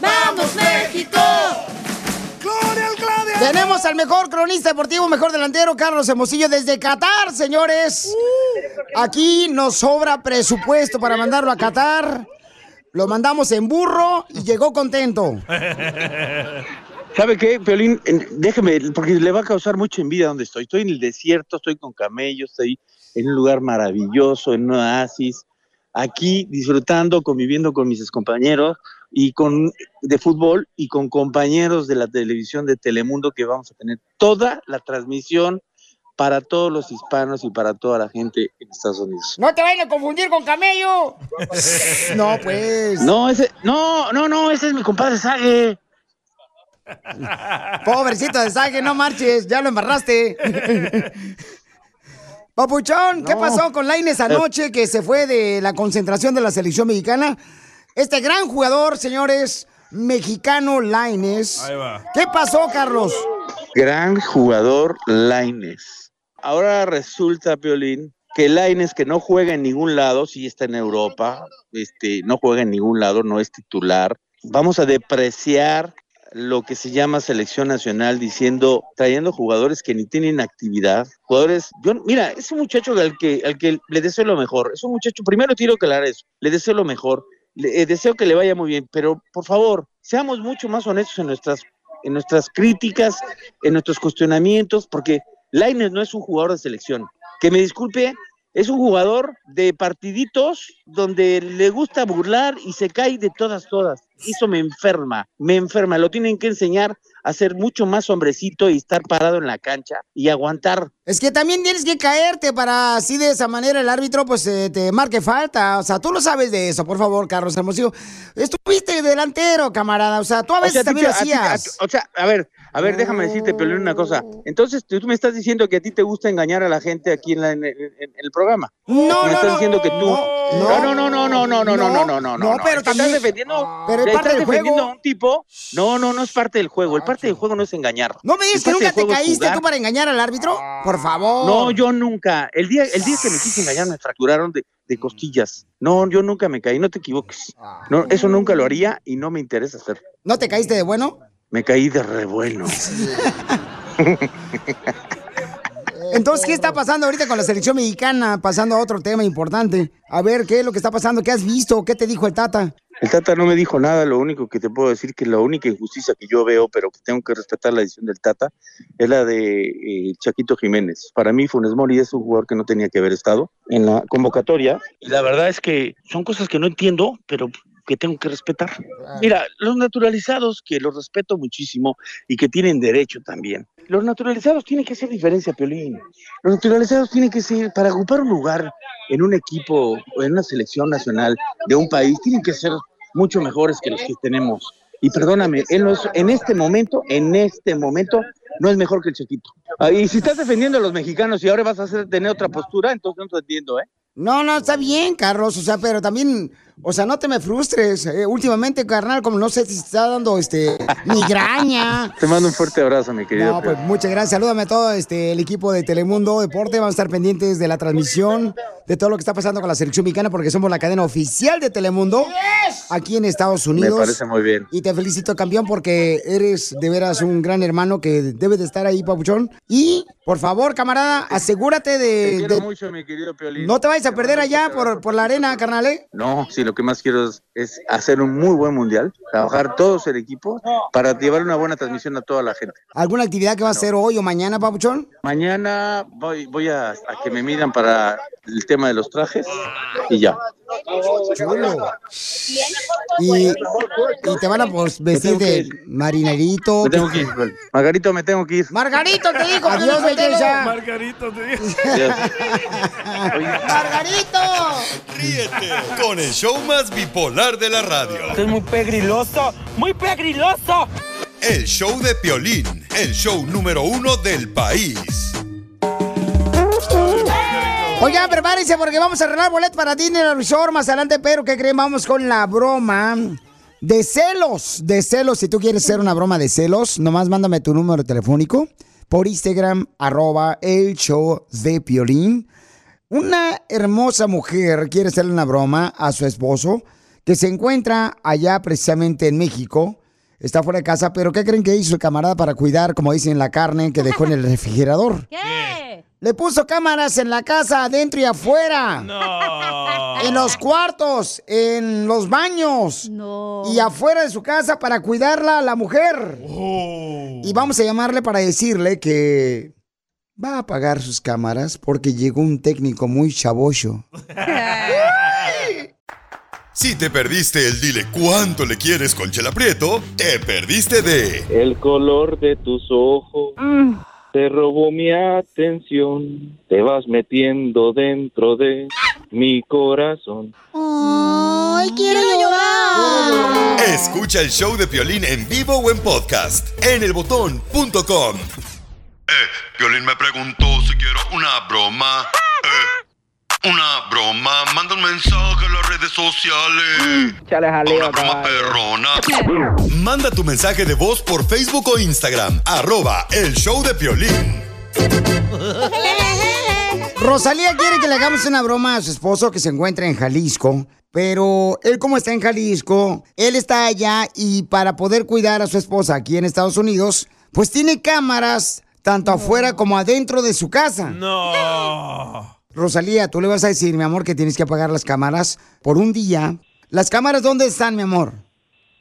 ¡Vamos, México! Tenemos al mejor cronista deportivo, mejor delantero, Carlos Hermosillo, desde Qatar, señores. Aquí nos sobra presupuesto para mandarlo a Qatar. Lo mandamos en burro y llegó contento. ¿Sabe qué, Peolín? Déjeme, porque le va a causar mucha envidia donde estoy. Estoy en el desierto, estoy con camellos, estoy en un lugar maravilloso, en un oasis, aquí disfrutando, conviviendo con mis compañeros y con de fútbol y con compañeros de la televisión de Telemundo que vamos a tener toda la transmisión para todos los hispanos y para toda la gente en Estados Unidos. No te vayan a confundir con camello. No, pues. No, ese, no, no, no, ese es mi compadre Sague. Pobrecito de Sague, no marches, ya lo embarraste. Papuchón, ¿qué No. pasó con Laines anoche que se fue de la concentración de la selección mexicana? Este gran jugador, señores, mexicano Laines. Ahí va. ¿Qué pasó, Carlos? Gran jugador Laines. Ahora resulta, Piolín, que Laines, que no juega en ningún lado, sí está en Europa, este, no juega en ningún lado, no es titular. Vamos a depreciar lo que se llama selección nacional diciendo, trayendo jugadores que ni tienen actividad, jugadores, yo, mira, es un muchacho al que, al que le deseo lo mejor, es un muchacho, primero quiero aclarar eso, le deseo lo mejor, le eh, deseo que le vaya muy bien, pero por favor, seamos mucho más honestos en nuestras, en nuestras críticas, en nuestros cuestionamientos, porque Laines no es un jugador de selección, que me disculpe, es un jugador de partiditos donde le gusta burlar y se cae de todas, todas. Eso me enferma, me enferma. Lo tienen que enseñar a ser mucho más hombrecito y estar parado en la cancha y aguantar. Es que también tienes que caerte para así de esa manera el árbitro pues eh, te marque falta. O sea, tú lo sabes de eso, por favor, Carlos Hermosillo. Estuviste delantero, camarada. O sea, tú a O veces sea, también lo te- a ti- a- hacías. o sea, a ver, a ver, déjame decirte, Pelín, una cosa. Entonces, tú tú me estás diciendo que a ti te gusta engañar a la gente aquí en, la- en- en- en el programa. No, me no, estás no. diciendo que tú. No, no, no, no, no, no, no, no, no, no, no, No, pero Es que también- Estás defendiendo, Pero es parte estás del defendiendo juego. a un tipo. No, no, no es parte del juego. El parte del juego no es engañar. No me digas El que nunca te caíste tú para engañar al árbitro. Por favor. No, yo nunca. El día, el día que me quise engañar me fracturaron de, de costillas. No, yo nunca me caí, no te equivoques. No, eso nunca lo haría y no me interesa hacerlo. ¿No te caíste de bueno? Me caí de revuelo. Entonces, ¿qué está pasando ahorita con la selección mexicana? Pasando a otro tema importante. A ver, ¿qué es lo que está pasando? ¿Qué has visto? ¿Qué te dijo el Tata? El Tata no me dijo nada, lo único que te puedo decir que la única injusticia que yo veo, pero que tengo que respetar la decisión del Tata, es la de eh, Chaquito Jiménez. Para mí Funes Mori es un jugador que no tenía que haber estado en la convocatoria. Y la verdad es que son cosas que no entiendo, pero que tengo que respetar. Mira, los naturalizados, que los respeto muchísimo y que tienen derecho también. Los naturalizados tienen que hacer diferencia, Piolín. Los naturalizados tienen que ser, para ocupar un lugar en un equipo o en una selección nacional de un país, tienen que ser mucho mejores que los que tenemos. Y perdóname, en, los- en este momento, en este momento, no es mejor que el Chiquito. Ah, y si estás defendiendo a los mexicanos y ahora vas a hacer, tener otra postura, entonces no te entiendo, ¿eh? No, no, está bien, Carlos. O sea, pero también, o sea, no te me frustres. eh, últimamente, carnal, como no sé si te está dando este migraña. Te mando un fuerte abrazo, mi querido. No, pues muchas gracias. Salúdame a todo este, el equipo de Telemundo Deporte. Vamos a estar pendientes de la transmisión, de todo lo que está pasando con la selección mexicana, porque somos la cadena oficial de Telemundo. aquí en Estados Unidos. Me parece muy bien. Y te felicito, campeón, porque eres de veras un gran hermano que debe de estar ahí, papuchón. Y, por favor, camarada, asegúrate de... Te quiero de- mucho, mi querido Piolín. no te vayas a perder allá por, por la arena, carnal, ¿eh? No, sí, lo que más quiero es, es hacer un muy buen mundial, trabajar todos el equipo para llevar una buena transmisión a toda la gente. ¿Alguna actividad que vas a hacer hoy o mañana, papuchón? Mañana voy, voy a, a que me midan para el tema de los trajes y ya. Chulo. Y, y te van a pues, vestir de marinerito. Me tengo que ir, Margarito, me tengo que ir. Margarito te dijo. Adiós, belleza. Margarito, te digo. Margarito. Ríete con el show más bipolar de la radio. es muy pegriloso, muy pegriloso. El show de Piolín, el show número uno del país. Oigan, prepárense porque vamos a arreglar boletos para Disney Resort más adelante, pero ¿qué creen? Vamos con la broma de celos, de celos. Si tú quieres hacer una broma de celos, nomás mándame tu número telefónico por Instagram, arroba el show de Piolín. Una hermosa mujer quiere hacerle una broma a su esposo que se encuentra allá precisamente en México. Está fuera de casa, pero ¿qué creen que hizo el camarada para cuidar, como dicen, la carne que dejó en el refrigerador? ¿Qué? Le puso cámaras en la casa, adentro y afuera. No. En los cuartos, en los baños. No. Y afuera de su casa para cuidarla a la mujer. Oh. Y vamos a llamarle para decirle que va a apagar sus cámaras porque llegó un técnico muy chabocho. Si te perdiste el dile cuánto le quieres con Chela Prieto, te perdiste de El color de tus ojos te robó mi atención. Te vas metiendo dentro de mi corazón. ¡Ay, quiero llorar! Escucha el show de Piolín en vivo o en podcast en elbotón.com. Eh, Piolín me preguntó si quiero una broma. Eh, una broma. Manda un mensaje a las redes sociales. Chale jaleo, Una broma perrona. Manda tu mensaje de voz por Facebook o Instagram. Arroba el show de Piolín. Rosalía quiere que le hagamos una broma a su esposo que se encuentra en Jalisco. Pero él como está en Jalisco, él está allá y para poder cuidar a su esposa aquí en Estados Unidos, pues tiene cámaras tanto afuera como adentro de su casa. No. Rosalía, tú le vas a decir, mi amor, que tienes que apagar las cámaras por un día. ¿Las cámaras dónde están, mi amor?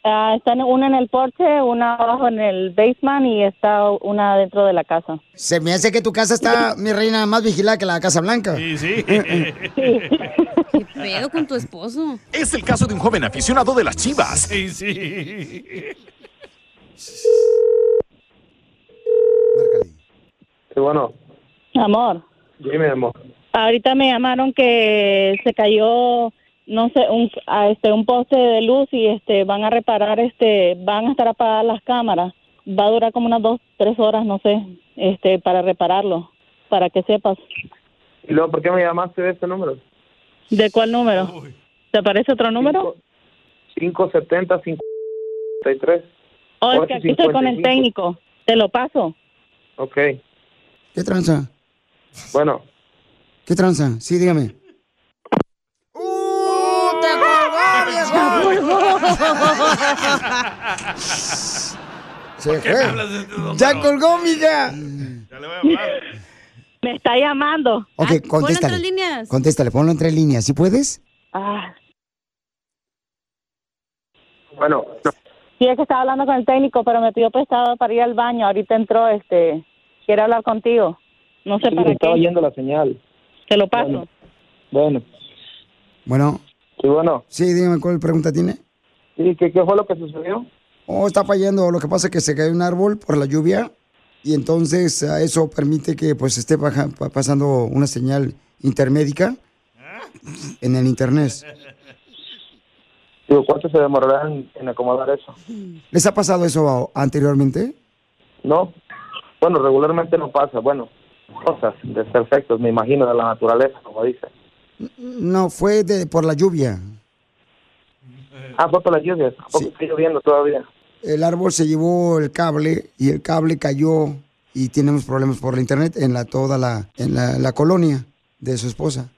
Ah, están una en el porche, una abajo en el basement y está una dentro de la casa. Se me hace que tu casa está, mi reina, más vigilada que la Casa Blanca. Sí, sí. ¿Qué pedo con tu esposo? Es el caso de un joven aficionado de las chivas. Sí, sí. Sí, bueno, Amor, dime, amor. ahorita me llamaron que se cayó, no sé, un, a este, un poste de luz y este van a reparar, este, van a estar apagadas las cámaras. Va a durar como unas dos, tres horas, no sé, este, para repararlo, para que sepas. ¿Y luego por qué me llamaste de este número? ¿De cuál número? ¿Te aparece otro número? 570 53 Oh, es que aquí estoy con el 855. técnico. Te lo paso. Ok. ¿Qué tranza? Bueno, ¿Qué tranza? Sí, dígame. ¡Uh! ¡Te colgó, Se fue. hablas de este? Ya colgó, mija. Ya le voy a hablar. Me está llamando. Ok, Ah, ponlo en contéstale. tres líneas. Contéstale, ponlo en tres líneas. ¿Sí puedes? Ah, bueno, sí, es que estaba hablando con el técnico, pero me pidió prestado para ir al baño. Ahorita entró, este, quiere hablar contigo. No sé para qué. oyendo la señal. Te lo paso. Bueno, Bueno, sí, bueno. sí, dígame cuál pregunta tiene. ¿Y qué, qué fue lo que sucedió? Oh, está fallando. Lo que pasa es que se cayó un árbol por la lluvia y entonces ah, eso permite que pues esté baja- pa- pasando una señal intermédica en el internet. Digo, ¿cuánto se demorará en, en acomodar eso? ¿Les ha pasado eso anteriormente? No, bueno, regularmente no pasa. Bueno, cosas desperfectos, me imagino, de la naturaleza, como dice. No, fue de, por la lluvia. Ah, fue por las lluvias. ¿A poco Sí. está lloviendo todavía? El árbol se llevó el cable y el cable cayó y tenemos problemas por la internet en la toda la en la, la colonia de su esposa.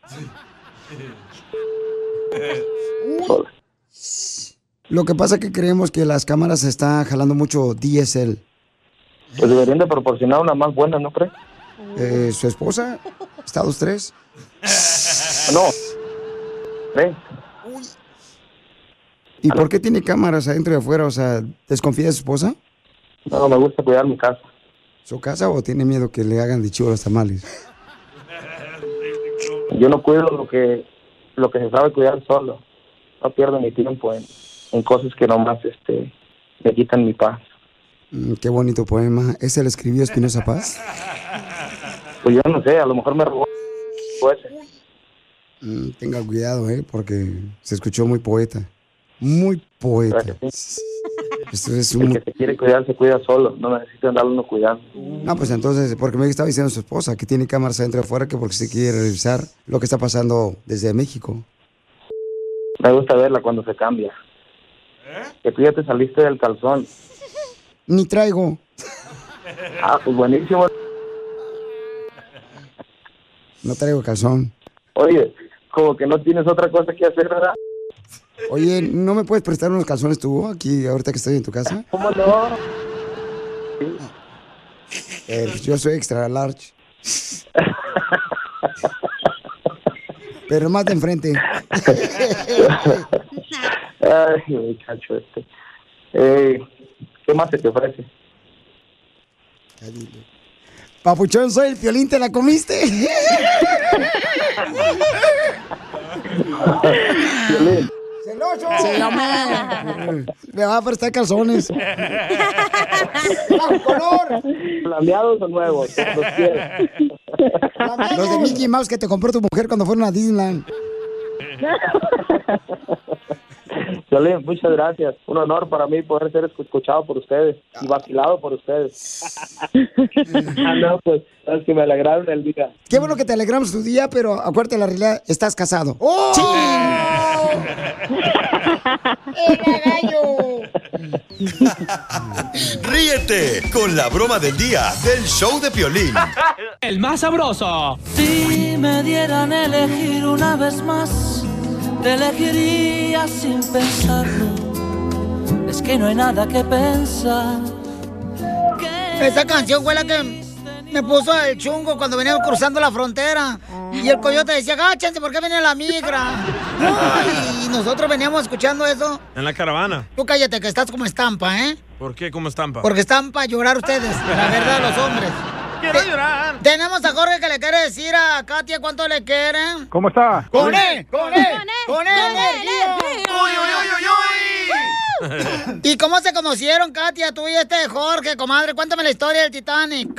Lo que pasa es que creemos que las cámaras están jalando mucho DSL. Pues deberían de proporcionar una más buena, ¿no crees? Eh, ¿Su esposa? ¿Estados 3? No. ¿Ves? ¿Y por qué tiene cámaras adentro y afuera? O sea, ¿desconfía de su esposa? No, me gusta cuidar mi casa. ¿Su casa o tiene miedo que le hagan de chivo los tamales? Yo no cuido lo que lo que se sabe cuidar solo. No pierdo mi tiempo en, en cosas que nomás este, me quitan mi paz. Mm, qué bonito poema. ¿Ese lo escribió Espinosa Paz? Pues yo no sé, a lo mejor me robó ese. Mm, tenga cuidado, ¿eh? Porque se escuchó muy poeta. Muy poeta. Esto es El que se quiere cuidar se cuida solo, no necesita andarlo uno cuidando. No, pues entonces, porque me estaba diciendo su esposa que tiene cámaras adentro y afuera, que porque se quiere revisar lo que está pasando desde México. Me gusta verla cuando se cambia. Que tú ya te saliste del calzón. Ni traigo. Ah, pues buenísimo. No traigo calzón. Oye, como que no tienes otra cosa que hacer, ¿verdad? Oye, ¿no me puedes prestar unos calzones tú aquí ahorita que estoy en tu casa? ¿Cómo no? Eh, pues yo soy extra large. Pero más de enfrente. Ay, muchacho este. Eh, ¿Qué más se te ofrece? Papuchón, soy el violín, ¿te la comiste? Violín. ¡Celoso! Hombre. Me va a prestar calzones. color! ¿Flameados o nuevos? Los quieres. Los de Mickey Mouse que te compró tu mujer cuando fueron a Disneyland. Violín, muchas gracias. Un honor para mí poder ser escuchado por ustedes y vacilado por ustedes. ah, no, pues, es que me alegraron el día. Qué bueno que te alegramos tu día, pero acuérdate la realidad, estás casado. ¡Oh! Ríete con la broma del día del show de Piolín. El más sabroso. Si me dieran a elegir una vez más, te elegiría sin pensarlo. Es que no hay nada que pensar. Esa canción fue la que me puso el chungo cuando veníamos cruzando la frontera. Y el coyote decía, agáchense, ¿por qué viene la migra? Ay, y nosotros veníamos escuchando eso. En la caravana. Tú cállate, que estás como estampa, ¿eh? ¿Por qué? ¿Cómo estampa? Porque están para llorar ustedes, la verdad, los hombres. Quiero llorar. Tenemos a Jorge que le quiere decir a Katia cuánto le quieren. ¿Cómo está? ¡Con él! ¡Con él! ¡Con él! energía! ¿Y cómo se conocieron, Katia, tú y este Jorge, comadre? Cuéntame la historia del Titanic.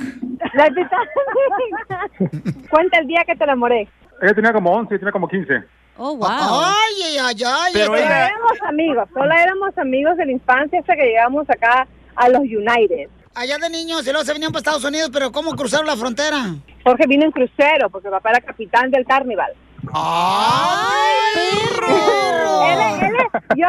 La Titanic. Cuenta el día que te enamoré. Ella tenía como 11, yo tenía como 15. Oh, Ay, ay, ay, ay. Pero este- éramos amigos, solo éramos amigos de la infancia hasta que llegamos acá a los United. Allá de niños, y luego se venían para Estados Unidos, pero ¿cómo cruzaron la frontera? Jorge vino en crucero porque papá era capitán del Carnival. ¡Ay, Él, él, yo,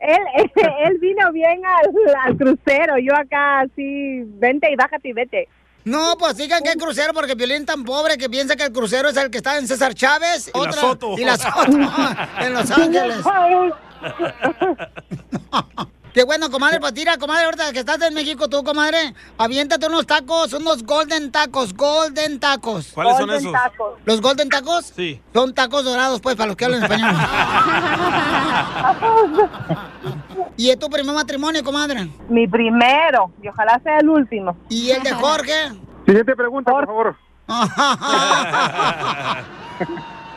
él, él, él vino bien al, al crucero, yo acá así, vente y bájate y vete. No, pues digan que el crucero, porque Violín tan pobre que piensa que el crucero es el que está en César Chávez. Y la Soto. Y la Soto, en Los Ángeles. Qué bueno, comadre, pues tira, comadre, ahorita que estás en México tú, comadre, aviéntate unos tacos, unos golden tacos, golden tacos. ¿Cuáles son Golden esos? tacos. ¿Los golden tacos? Sí. Son tacos dorados, pues, para los que hablan español. ¿Y es tu primer matrimonio, comadre? Mi primero, y ojalá sea el último. ¿Y el de Jorge? Siguiente pregunta, por favor.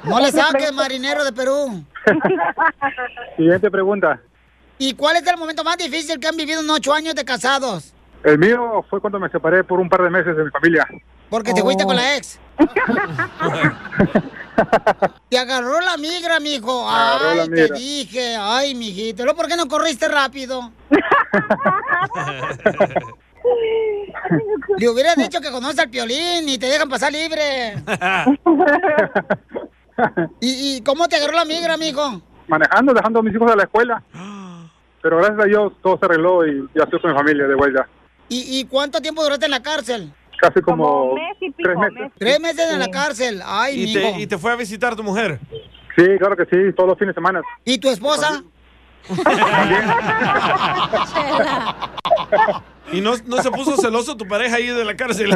No le saques, marinero de Perú. Siguiente pregunta. ¿Y cuál es el momento más difícil que han vivido en ocho años de casados? El mío fue cuando me separé por un par de meses de mi familia. Porque te fuiste con la ex. Te agarró la migra, mijo. agarró Ay, la te dije. Ay, mijito. ¿Lo por qué no corriste rápido? Le hubieras dicho que conoces al piolín y te dejan pasar libre. ¿Y, y cómo te agarró la migra, mijo? Manejando, dejando a mis hijos a la escuela. Pero gracias a Dios todo se arregló y ya estoy con mi familia de vuelta. ¿Y, y cuánto tiempo duraste en la cárcel? Casi como, tres meses. Tres meses en la cárcel. Ay, ¿Y mijo. te, ¿Y te fue a visitar tu mujer? Sí, claro que sí, todos los fines de semana. ¿Y tu esposa? ¿Y no, no se puso celoso tu pareja ahí de la cárcel?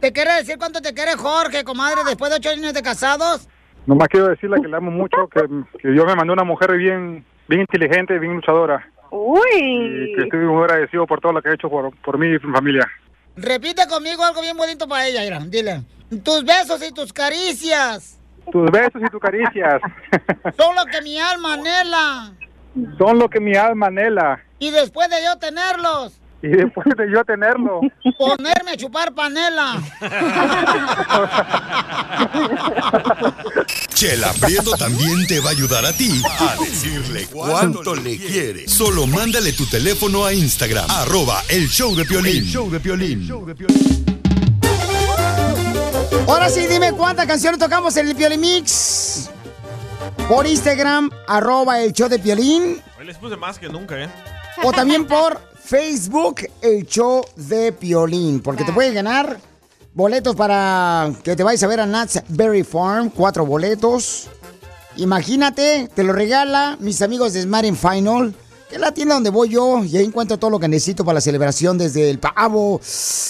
¿Te quiere decir cuánto te quiere Jorge, comadre, después de ocho años de casados? Nomás quiero decirle que le amo mucho, que, que Dios me mandó una mujer bien, bien inteligente, bien luchadora. Uy. Y que estoy muy agradecido por todo lo que ha hecho por, por mí y mi familia. Repite conmigo algo bien bonito para ella, mira, dile. Tus besos y tus caricias Tus besos y tus caricias son lo que mi alma anhela. son lo que mi alma anhela. Y después de yo tenerlos, Y después de yo tenerlo, ponerme a chupar panela. Chela Prieto también te va a ayudar a ti a decirle cuánto le quiere. Solo mándale tu teléfono a Instagram, arroba el show de Piolín. El show de Piolín. Ahora sí, dime cuántas canciones tocamos en el Piolimix. Por Instagram, arroba el show de Piolín. Hoy les puse más que nunca, ¿eh? O también por Facebook, el show de Piolín. Porque te pueden ganar boletos para que te vayas a ver a Nuts Berry Farm. Cuatro boletos. Imagínate, te lo regala mis amigos de Smart Final. Que es la tienda donde voy yo y ahí encuentro todo lo que necesito para la celebración, desde el pavo.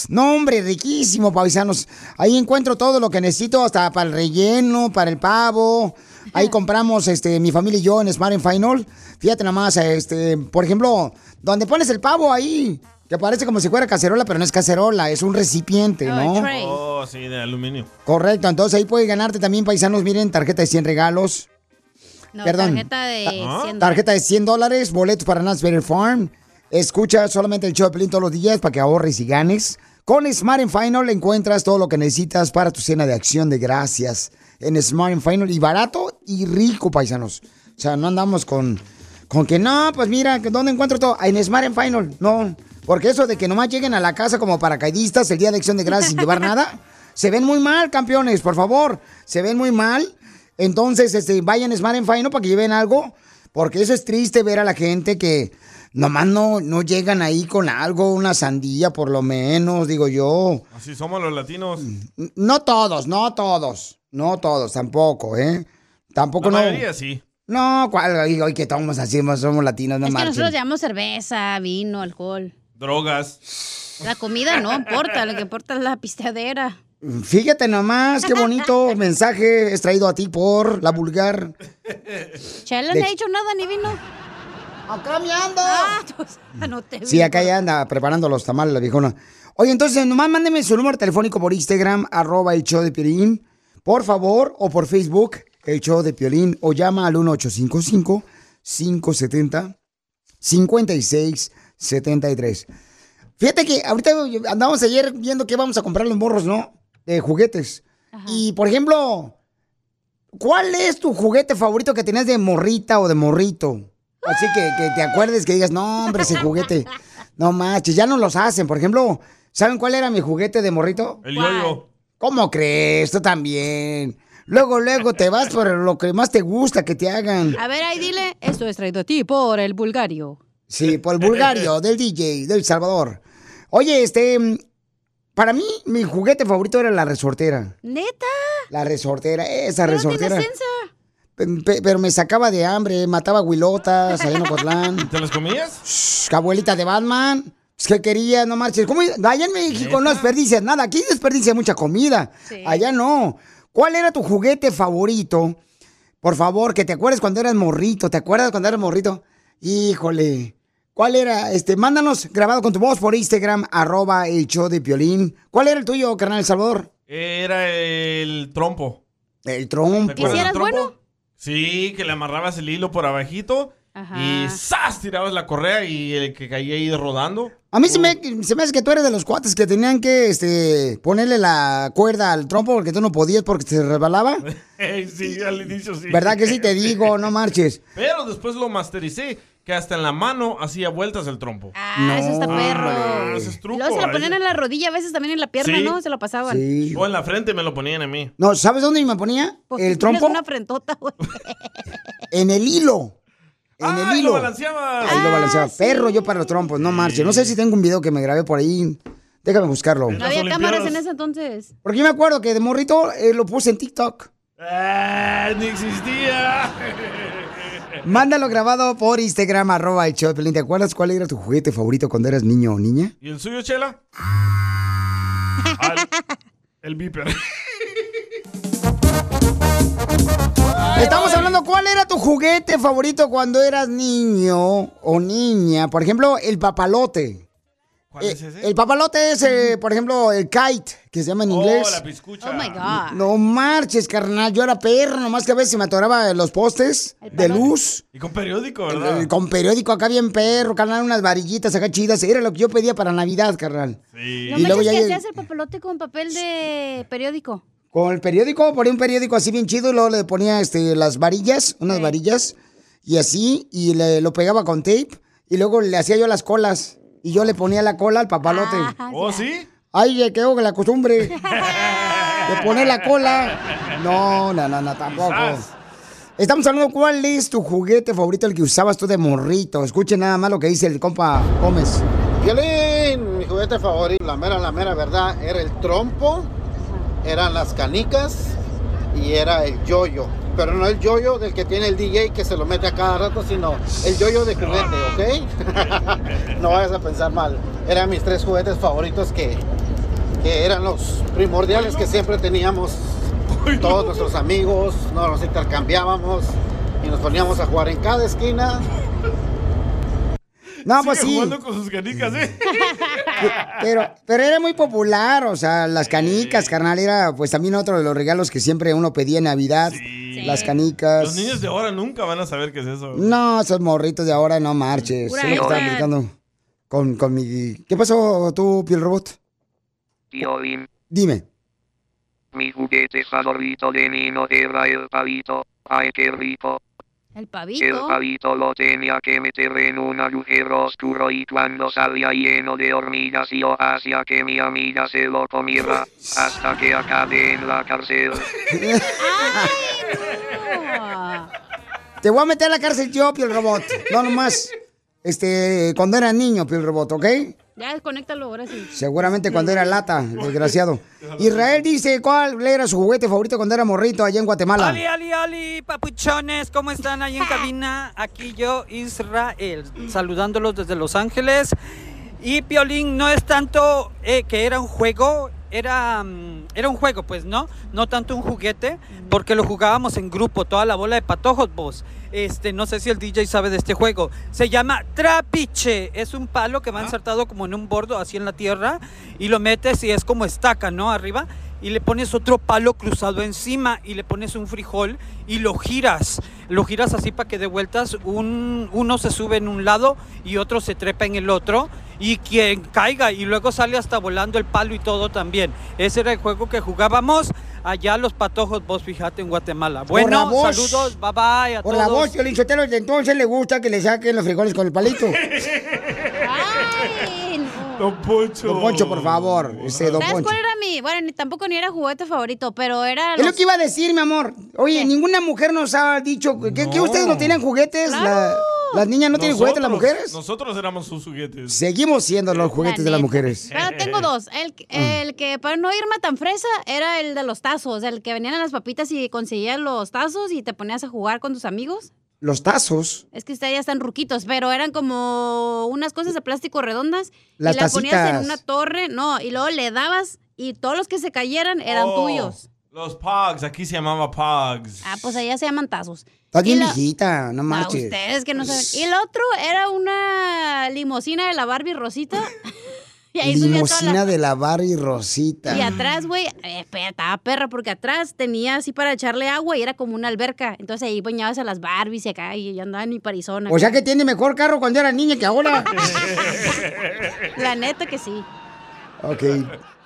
No, hombre, riquísimo, paisanos. Ahí encuentro todo lo que necesito, hasta para el relleno, para el pavo. Ahí compramos, este, mi familia y yo en Smart and Final. Fíjate nomás, este, por ejemplo, donde pones el pavo ahí, que parece como si fuera cacerola, pero no es cacerola, es un recipiente, ¿no? Oh, sí, de aluminio. Correcto, entonces ahí puedes ganarte también, paisanos, miren, tarjeta de 100 regalos. No, Perdón. tarjeta de 100 dólares. Tarjeta de 100 dólares, boletos para Knott's Berry Farm. Escucha solamente el show de Pelín todos los días para que ahorres y ganes. Con Smart and Final encuentras todo lo que necesitas para tu cena de acción de gracias. En Smart and Final. Y barato y rico, paisanos. O sea, no andamos con, con que no, pues mira, ¿dónde encuentro todo? En Smart and Final. No, porque eso de que nomás lleguen a la casa como paracaidistas el día de acción de gracias sin llevar nada, se ven muy mal, campeones, por favor. Se ven muy mal. Entonces, este, vayan a Smart and Final para que lleven algo, porque eso es triste ver a la gente que nomás no, no llegan ahí con algo, una sandía por lo menos, digo yo. Así somos los latinos. N- No todos, no todos, no todos, tampoco, ¿eh? Tampoco La no. mayoría sí. No, ¿cuál? Digo, que tomamos así, somos latinos, no Es que marchen. nosotros llevamos cerveza, vino, alcohol. Drogas. La comida no importa, lo que importa es la pisteadera. Fíjate nomás, qué bonito mensaje es traído a ti por la vulgar. Chela De- no ha dicho nada ni vino. Acá me ando. Ah, no te Sí, vi. acá ya anda preparando los tamales la viejona. Oye, entonces nomás mándeme su número telefónico por Instagram, arroba el show de Piolín, por favor, o por Facebook, el show de Piolín, o llama al 1855-570-5673. Fíjate que ahorita andamos ayer viendo que vamos a comprar los morros, ¿no? De juguetes. Y, por ejemplo, ¿cuál es tu juguete favorito que tenías de morrita o de morrito? Así que, que te acuerdes que digas, no, hombre, ese juguete. No manches, ya no los hacen. Por ejemplo, ¿saben cuál era mi juguete de morrito? El yoyo. ¿Cómo crees? Tú también. Luego, luego te vas por lo que más te gusta que te hagan. A ver, ahí dile, esto es traído a ti por el Bulgario. Sí, por el bulgario, del DJ, del Salvador. Oye, este, para mí, mi juguete favorito era la resortera. ¿Neta? La resortera, esa ¿No resortera. pe- Pero me sacaba de hambre, mataba huilotas allá en Ocotlán. ¿Te las comías? Shh, abuelita de Batman. Pues, ¿Qué quería? No marches. ¿Cómo? Allá en México no desperdicias nada. Aquí desperdicia mucha comida. Sí. Allá no. ¿Cuál era tu juguete favorito? Por favor, que te acuerdes cuando eras morrito. ¿Te acuerdas cuando eras morrito? Híjole. ¿Cuál era? Este, mándanos grabado con tu voz por Instagram, arroba el show de Piolín. ¿Cuál era el tuyo, carnal El Salvador? Era el trompo. El trompo. ¿Te acuerdas del trompo? Sí, que le amarrabas el hilo por abajito y ¡zas! tirabas la correa y el que caía ahí rodando. A mí se me, se me hace que tú eres de los cuates que tenían que este, ponerle la cuerda al trompo porque tú no podías porque se resbalaba. sí, al inicio sí. ¿Verdad que sí te digo? No marches. Pero después lo mastericé, que hasta en la mano hacía vueltas el trompo. Ah, eso está perro. Ah, ese es truco. Luego se lo ponían en la rodilla, a veces también en la pierna, Sí. ¿no? Se lo pasaban. Sí. O en la frente me lo ponían a mí. No, ¿sabes dónde me ponía? Pues El trompo una frentota, güey. en el hilo. En ¡Ah, el hilo. lo balanceabas! Ahí lo balanceaba. Perro yo para los trompos, no marches. No sé si tengo un video que me grabé por ahí. Déjame buscarlo. No había cámaras en ese entonces. Porque yo me acuerdo que de morrito eh, lo puse en TikTok. Ah, ni existía. Mándalo grabado por Instagram, arroba el Piolín. ¿Te acuerdas cuál era tu juguete favorito cuando eras niño o niña? ¿Y el suyo, Chela? Ah, el, el beeper. Estamos hablando cuál era tu juguete favorito cuando eras niño o niña. Por ejemplo, el papalote. ¿Cuál Eh, es ese? El papalote es, eh, por ejemplo, el kite, que se llama en inglés. Oh, la piscucha. Oh my God. No marches, carnal. Yo era perro, nomás que a veces se me atoraba los postes de luz. Y con periódico, ¿verdad? Eh, Con periódico acá bien perro, carnal, unas varillitas acá chidas. Era lo que yo pedía para Navidad, carnal. Sí. No Y me luego que ya- hacías el papalote con papel de periódico. Con el periódico, ponía un periódico así bien chido y luego le ponía este, las varillas, unas varillas, y así, y le, lo pegaba con tape, y luego le hacía yo las colas, y yo le ponía la cola al papalote. ¿Oh, sí? Ay, le quedó con la costumbre de poner la cola. No, no, no, no, tampoco. Quizás. Estamos hablando cuál es tu juguete favorito, el que usabas tú de morrito. Escuchen nada más lo que dice el compa Gómez. Violín, mi juguete favorito, la mera, la mera verdad, era el trompo, eran las canicas y era el yoyo. Pero no el yoyo del que tiene el DJ que se lo mete a cada rato, sino el yoyo de juguete, ¿ok? no vayas a pensar mal. Eran mis tres juguetes favoritos que, que eran los primordiales que siempre teníamos todos nuestros amigos, nos los intercambiábamos y nos poníamos a jugar en cada esquina. No, pues sí. jugando con sus canicas, ¿eh? Pero, pero era muy popular, o sea, las canicas, carnal, era pues también otro de los regalos que siempre uno pedía en Navidad. Las canicas. Los niños de ahora nunca van a saber qué es eso. No, esos morritos de ahora no marches. Pura Es lo que estaba época. platicando con, con mi... ¿Qué pasó tú, piel robot? Violín, Dime. mi juguete favorito de niño era el pavito. Ay, qué rico. El El pavito. pavito lo tenía que meter en un agujero oscuro y cuando salía lleno de hormigas yo hacía que mi amiga se lo comiera hasta que acabé en la cárcel. Te voy a meter a la cárcel yo, piel robot. No nomás. Este, cuando era niño, piel robot, ¿ok? Ya desconéctalo ahora sí. Seguramente cuando era lata, desgraciado. Israel dice cuál era su juguete favorito cuando era morrito allá en Guatemala. Ali, ali, ali, papuchones, ¿cómo están ahí en cabina? Aquí yo, Israel, saludándolos desde Los Ángeles. Y Piolín no es tanto eh, que era un juego, era, mm, era un juego, pues, ¿no? No tanto un juguete, porque lo jugábamos en grupo, toda la bola de patojos, vos. Este, no sé si el DJ sabe de este juego. Se llama trapiche. Es un palo que va insertado como en un bordo, así en la tierra, y lo metes y es como estaca, ¿no? Arriba. Y le pones otro palo cruzado encima y le pones un frijol y lo giras. Lo giras así para que de vueltas un, uno se sube en un lado y otro se trepa en el otro. Y quien caiga y luego sale hasta volando el palo y todo también. Ese era el juego que jugábamos allá los patojos, vos fíjate en Guatemala. Por la Bueno, voz. saludos, bye bye a Por todos. la voz, de entonces le gusta que le saquen los frijoles con el palito. Don Poncho. Don Poncho, por favor. Ese Don ¿Sabes Poncho. cuál era mi? Bueno, ni, tampoco ni era juguete favorito, pero era. Es lo los- que iba a decir, mi amor. Oye, ninguna mujer nos ha dicho que, que ustedes no tienen juguetes. La- las niñas no tienen juguetes, las Nosotros- mujeres. Nosotros éramos sus juguetes. Seguimos siendo los juguetes de las mujeres. Pero tengo dos. El, el que para no irme tan fresa era el de los tazos. El que venían en las papitas y conseguías los tazos y te ponías a jugar con tus amigos. Los tazos. Es que ustedes ya están ruquitos, pero eran como unas cosas de plástico redondas. Las y las ponías en una torre, no, y luego le dabas y todos los que se cayeran eran Oh, tuyos. Los Pogs, aquí se llamaba Pogs. Ah, pues allá se llaman tazos. Estás bien viejita, no Ah, marches. ustedes que no saben. Y el otro era una limosina de la Barbie Rosita. y Limosina la- de la Barbie Rosita. Y atrás, güey, eh, estaba perra, porque atrás tenía así para echarle agua y era como una alberca. Entonces ahí bañabas a las Barbies y acá y andaban ni parizona. O sea que tiene mejor carro cuando era niña que ahora. La neta que sí. ok.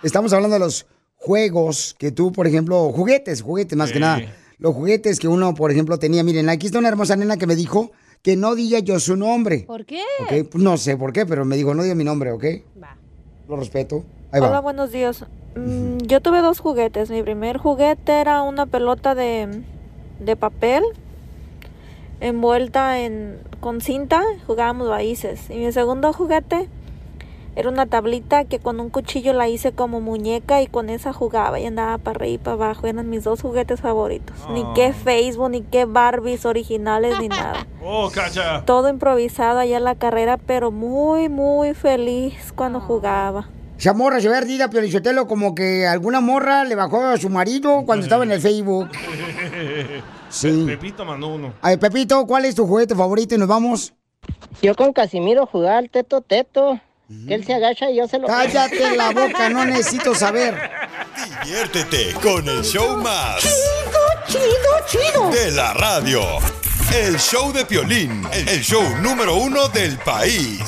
Estamos hablando de los juegos que tú, por ejemplo, juguetes, juguetes más que nada. Los juguetes que uno, por ejemplo, tenía. Miren, aquí está una hermosa nena que me dijo que no diga yo su nombre. ¿Por qué? Pues no sé por qué, pero me dijo, no diga mi nombre, ¿ok? Lo respeto. Ahí Hola, va. buenos días. Mm, yo tuve dos juguetes. Mi primer juguete era una pelota de, de papel envuelta en, con cinta. Jugábamos raíces. Y mi segundo juguete Era una tablita que con un cuchillo la hice como muñeca y con esa jugaba y andaba para arriba y para abajo. Eran mis dos juguetes favoritos. Ni qué Facebook, ni qué Barbies originales, ni nada. Oh, cacha. Todo improvisado allá en la carrera, pero muy, muy feliz cuando jugaba. Esa morra se ve ardida, pero Isotelo, como que alguna morra le bajó a su marido cuando estaba en el Facebook. Sí. Pepito mandó uno. A ver, Pepito, ¿cuál es tu juguete favorito? Y nos vamos. Yo con Casimiro jugaba al teto teto. Que él se agacha y yo se lo... Cállate la boca, no necesito saber. Diviértete con el show más. Chido, chido, chido. De la radio. El show de Piolín. El show número uno del país.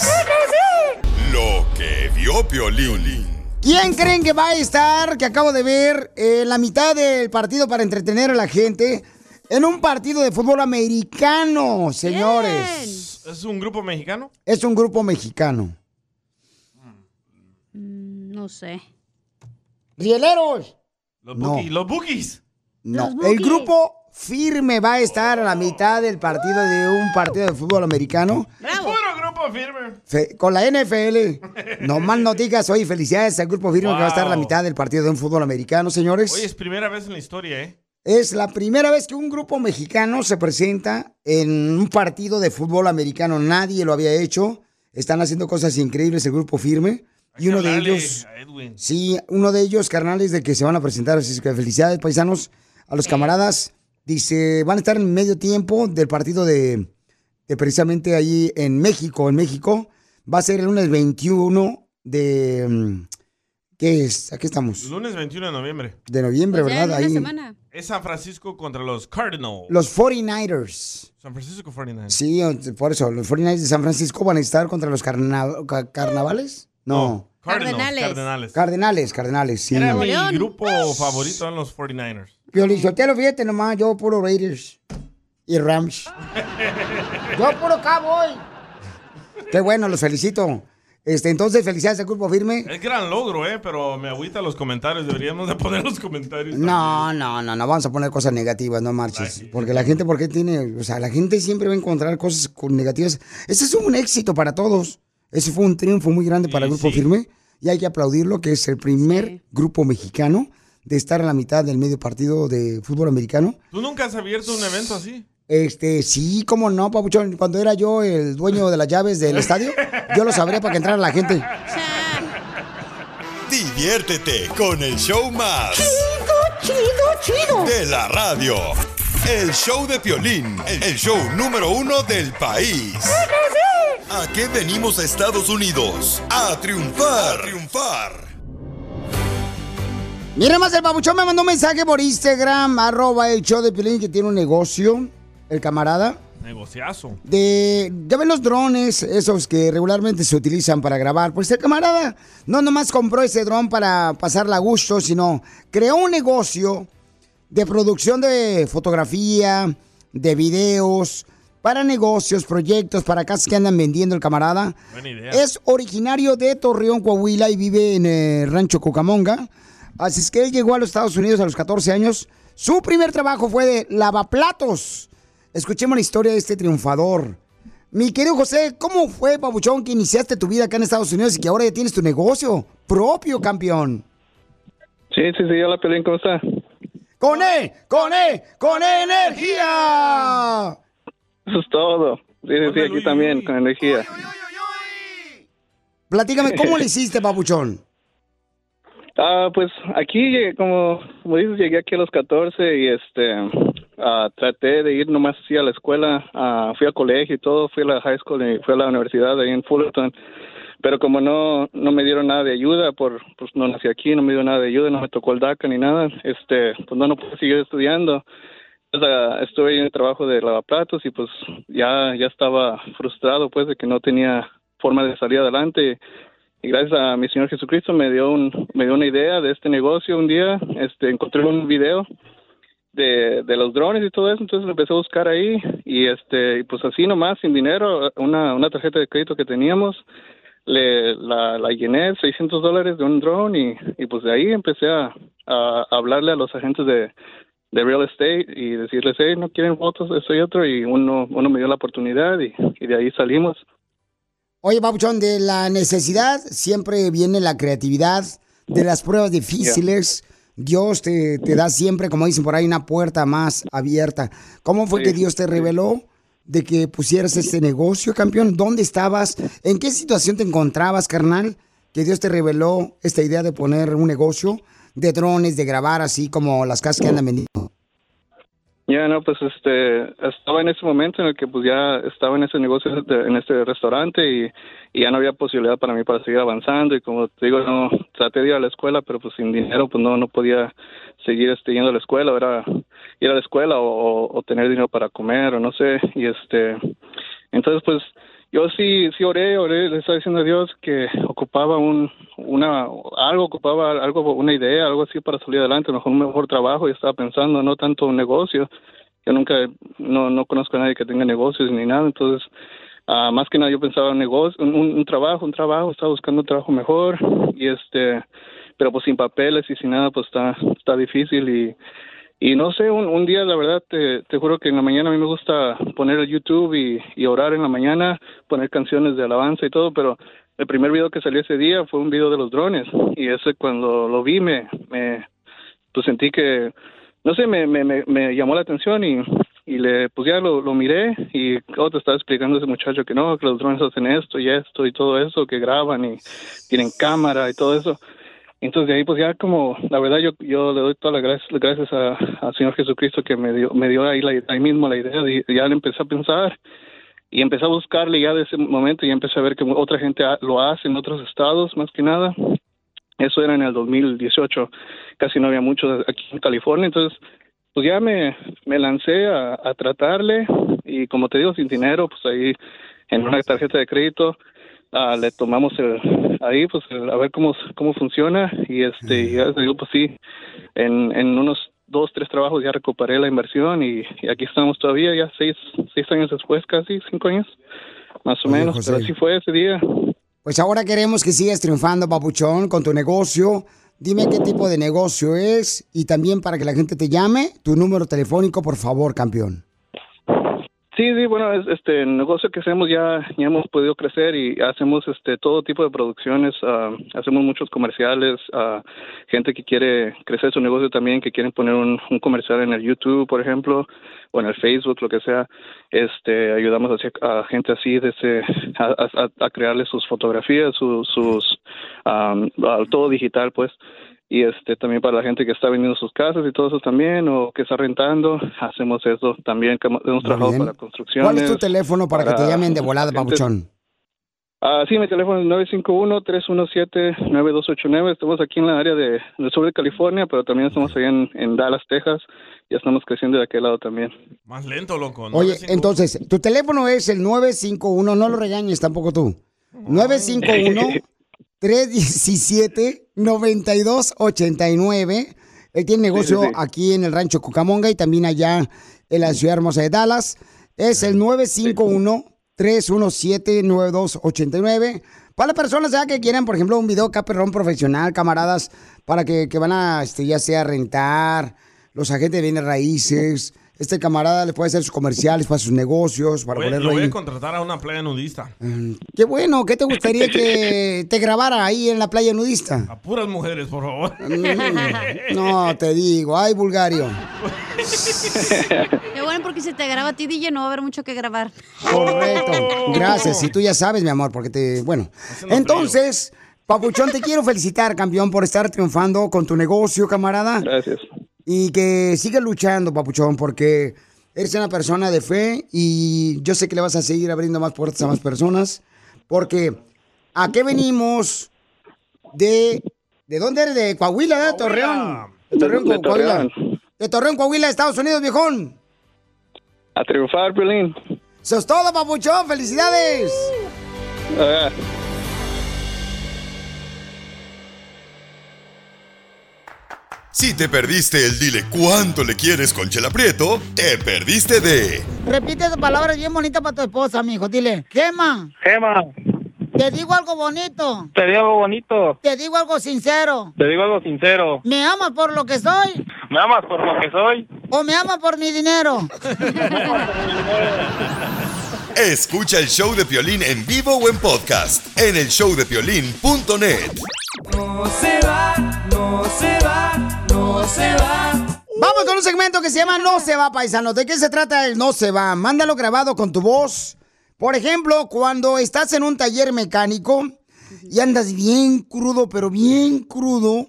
Lo que vio Piolín. ¿Quién creen que va a estar, que acabo de ver, en la mitad del partido para entretener a la gente? En un partido de fútbol americano, señores. ¿Es un grupo mexicano? Es un grupo mexicano. No sé. ¡Rieleros! Los No. bookies. Los bookies. No, el grupo firme va a estar a la mitad del partido de un partido de fútbol americano Puro grupo firme. fe- con la NFL. No más noticias hoy. Felicidades al grupo firme que va a estar a la mitad del partido de un fútbol americano, señores. Oye, es primera vez en la historia, ¿eh? Es la primera vez que un grupo mexicano se presenta en un partido de fútbol americano. Nadie lo había hecho. Están haciendo cosas increíbles el grupo firme. Y uno de ellos, sí, uno de ellos, carnales, de que se van a presentar. Así que felicidades, paisanos, a los camaradas. Dice, van a estar en medio tiempo del partido de, de precisamente ahí en México. En México va a ser el lunes 21 de... mm, ¿Qué es? Aquí estamos. Lunes 21 de noviembre. De noviembre, Pues ¿verdad? Ahí. Es San Francisco contra los Cardinals. Los 49ers. San Francisco 49. Sí, por eso, los 49ers de San Francisco van a estar contra los carna- ca- carnavales. No. Cardinals. Cardenales. Cardenales, cardenales, sí. Era mi grupo favorito eran los 49ers. Piolizotelo, fíjate nomás, yo puro Raiders y Rams. Yo puro Cowboy. Qué bueno, los felicito. Este, entonces, felicidades al grupo firme. Es gran logro, ¿eh? Pero me agüita los comentarios. Deberíamos de poner los comentarios. No, no, no, no vamos a poner cosas negativas, no marches. Porque la gente, ¿por qué tiene? O sea, la gente siempre va a encontrar cosas con negativas. Ese es un éxito para todos. Ese fue un triunfo muy grande para el Grupo Firme. Y hay que aplaudirlo, que es el primer grupo mexicano de estar en la mitad del medio partido de fútbol americano. ¿Tú nunca has abierto un evento así? Este, sí, cómo no, Papuchón. Cuando era yo el dueño de las llaves del estadio, yo lo sabría para que entrara la gente. Diviértete con el show más. Chido, chido, chido. De la radio. El show de Piolín. El show número uno del país. ¿A qué venimos a Estados Unidos? A triunfar. A triunfar. Miren más, el babuchón me mandó un mensaje por Instagram, arroba el show de Piolín, que tiene un negocio, el camarada, Negociazo. de, ya ven los drones, esos que regularmente se utilizan para grabar. Pues el camarada no nomás compró ese dron para pasarla a gusto, sino creó un negocio de producción de fotografía, de videos, para negocios, proyectos, para casas que andan vendiendo el camarada. Buena idea. Es originario de Torreón, Coahuila y vive en el rancho Cucamonga. Así es que él llegó a los Estados Unidos a los 14 años. Su primer trabajo fue de lavaplatos. Escuchemos la historia de este triunfador. Mi querido José, ¿cómo fue, Pabuchón, que iniciaste tu vida acá en Estados Unidos y que ahora ya tienes tu negocio propio, campeón? Sí, sí, sí, hola Pelín, ¿cómo está? ¡Con E! ¡Con E! ¡Con energía! Eso es todo. Sí, sí, sí, aquí también, con energía. Platícame, ¿cómo le hiciste, Pabuchón? Ah, pues aquí, llegué, como, como dices, llegué aquí a los 14 y este, ah, traté de ir nomás así a la escuela, ah, fui al colegio y todo, fui a la high school y fui a la universidad ahí en Fullerton, pero como no, no me dieron nada de ayuda, por, pues no nací aquí, no me dio nada de ayuda, no me tocó el DACA ni nada, este, pues no, pude seguir estudiando. Entonces, ah, estuve en el trabajo de lavaplatos y pues ya, ya estaba frustrado pues de que no tenía forma de salir adelante y gracias a mi Señor Jesucristo me dio un me dio una idea de este negocio un día este encontré un video de, de los drones y todo eso entonces empecé a buscar ahí y este y pues así nomás sin dinero una una tarjeta de crédito que teníamos le la, la llené 600 dólares de un drone y, y pues de ahí empecé a, a hablarle a los agentes de de real estate y decirles hey no quieren fotos esto y otro y uno uno me dio la oportunidad y, y de ahí salimos Oye, Papuchón, de la necesidad siempre viene la creatividad, de las pruebas difíciles. Dios te, te da siempre, como dicen por ahí, una puerta más abierta. ¿Cómo fue Sí, que Dios te sí. De que pusieras este negocio, campeón? ¿Dónde estabas? ¿En qué situación te encontrabas, carnal? Que Dios te reveló esta idea de poner un negocio de drones, de grabar así como las casas que andan vendiendo. Ya, no, pues este, estaba en ese momento en el que pues ya estaba en ese negocio, en este restaurante y, y ya no había posibilidad para mí para seguir avanzando y como te digo, no, traté de ir a la escuela, pero pues sin dinero pues no, no podía seguir este, yendo a la escuela, era ir a la escuela o, tener dinero para comer o no sé, y este, entonces pues yo sí, sí oré, oré, le estaba diciendo a Dios que ocupaba un, una, algo, ocupaba algo, una idea, algo así para salir adelante, mejor un mejor trabajo, y estaba pensando, no tanto un negocio, yo nunca, no, no conozco a nadie que tenga negocios ni nada, entonces, ah, más que nada yo pensaba en negocio, un, un- un trabajo, un trabajo, estaba buscando un trabajo mejor, y este, pero pues sin papeles y sin nada, pues está, está difícil. Y, y no sé, un, un día, la verdad, te, te juro que en la mañana a mí me gusta poner el YouTube y, y orar en la mañana, poner canciones de alabanza y todo, pero el primer video que salió ese día fue un video de los drones y ese cuando lo vi me, me pues sentí que, no sé, me, me, me, llamó la atención y, y le, pues ya lo, lo miré y oh, te estaba explicando ese muchacho que no, que los drones hacen esto y esto y todo eso, que graban y tienen cámara y todo eso. Entonces de ahí pues ya como la verdad yo yo le doy todas las gracias, gracias a- al Señor Jesucristo que me dio me dio ahí la, ahí mismo la idea y ya le empecé a pensar y empecé a buscarle ya de ese momento y empecé a ver que otra gente lo hace en otros estados más que nada. Eso era en el 2018, casi no había mucho aquí en California, entonces pues ya me, me lancé a, a tratarle y como te digo sin dinero pues ahí en una tarjeta de crédito ah, le tomamos el, ahí pues el- a ver cómo cómo funciona y este y ya digo pues sí en, en unos dos tres trabajos ya recuperé la inversión y, y aquí estamos todavía ya seis seis años después casi cinco años más o Oye, menos José. pero así fue ese día Pues ahora queremos que sigas triunfando, papuchón, con tu negocio. Dime qué tipo de negocio es y también para que la gente te llame, tu número telefónico, por favor, campeón. Sí, sí, bueno, es, este el negocio que hacemos ya, ya hemos podido crecer y hacemos este todo tipo de producciones, ah, hacemos muchos comerciales, ah, gente que quiere crecer su negocio también, que quieren poner un, comercial en el YouTube, por ejemplo, o en el Facebook, lo que sea, este ayudamos a, a gente así desde a, a- a crearle sus fotografías, sus, sus ah, todo digital, pues y este también para la gente que está vendiendo sus casas y todo eso también o que está rentando hacemos eso también que hemos trabajado para construcciones ¿Cuál es tu teléfono para que te llamen de volada, papuchón? Ah, sí, mi teléfono es 951-317-9289. Estamos aquí en la área de, del sur de California, pero también estamos allá en, en Dallas, Texas. Ya estamos creciendo de aquel lado también. Más lento, loco. ¿no? Oye, entonces, tu teléfono es el 951, no lo regañes tampoco tú. 951-317-9289. Él tiene negocio sí, sí. aquí en el rancho Cucamonga y también allá en la ciudad hermosa de Dallas. Es el 951-317-9289. Para las personas ya que quieran, por ejemplo, un video acá, perrón profesional, camaradas, para que, que van a, este, ya sea rentar, los agentes de bienes raíces. Este camarada le puede hacer sus comerciales para sus negocios, para Voy- ponerlo lo voy ahí. a contratar a una playa nudista. Qué bueno, ¿qué te gustaría que te grabara ahí en la playa nudista? A puras mujeres, por favor. Mm, No, te digo, ay, Bulgario. Qué bueno, porque si te graba a ti, DJ, no va a haber mucho que grabar. Correcto. Gracias. Y tú ya sabes, mi amor, porque te. Bueno. Entonces, Papuchón, te quiero felicitar, campeón, por estar triunfando con tu negocio, camarada. Gracias. Y que sigas luchando, Papuchón, porque eres una persona de fe y yo sé que le vas a seguir abriendo más puertas a más personas. Porque, ¿a qué venimos? De. ¿De dónde eres? De Coahuila, ¿verdad? Torreón. De Torreón, De- de Coahuila. Torreón. De Torreón, Coahuila, Estados Unidos, viejón. A triunfar, Pelín. Eso es todo, Papuchón. ¡Felicidades! Ah, Si te perdiste el dile cuánto le quieres con Chela Prieto, te perdiste de Repite esas palabras bien bonitas para tu esposa, mijo. Dile, Gema. Gema, Te digo algo bonito. te digo algo bonito, Te digo algo sincero. te digo algo sincero. ¿Me amas por lo que soy ¿Me amas por lo que soy? o me amas por mi dinero? Escucha el show de Piolín en vivo o en podcast en el showdepiolín.net. No se va, no se va, no se va. Vamos con un segmento que se llama No se va, paisanos. ¿De qué se trata el No se va? Mándalo grabado con tu voz. Por ejemplo, cuando estás en un taller mecánico y andas bien crudo, pero bien crudo,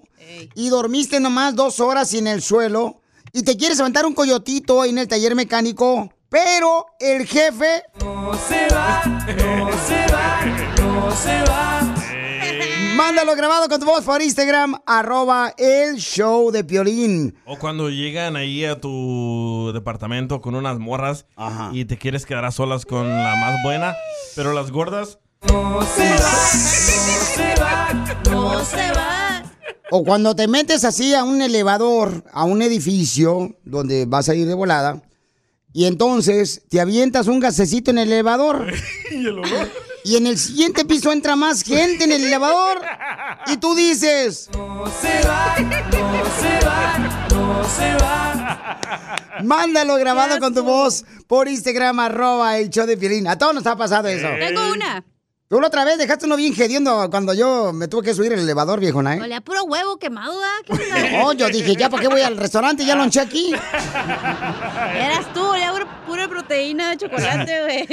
y dormiste nomás dos horas en el suelo, y te quieres aventar un coyotito ahí en el taller mecánico, pero el jefe... No se va, no se va, no se va. Mándalo grabado con tu voz por Instagram, arroba el show de Piolín. O cuando llegan ahí a tu departamento con unas morras y te quieres quedar a solas con la más buena, pero las gordas. No se va, no se va, no se va. O cuando te metes así a un elevador, a un edificio donde vas a ir de volada, y entonces te avientas un gasecito en el elevador. y el olor. Y en el siguiente piso entra más gente en el elevador. Y tú dices. No se va, no se va, no se va. Mándalo grabado con tu voz por Instagram, arroba el show de Piolín. A todos nos ha pasado eso. Tengo una. Tú la otra vez dejaste uno bien hediondo cuando yo me tuve que subir el elevador, viejona, ¿eh? Olía puro huevo quemado, ¿ah? ¿Qué onda? Oh, yo dije, ¿ya para qué voy al restaurante? Ya lonché aquí. Eras tú, olía pura, pura proteína de chocolate, güey.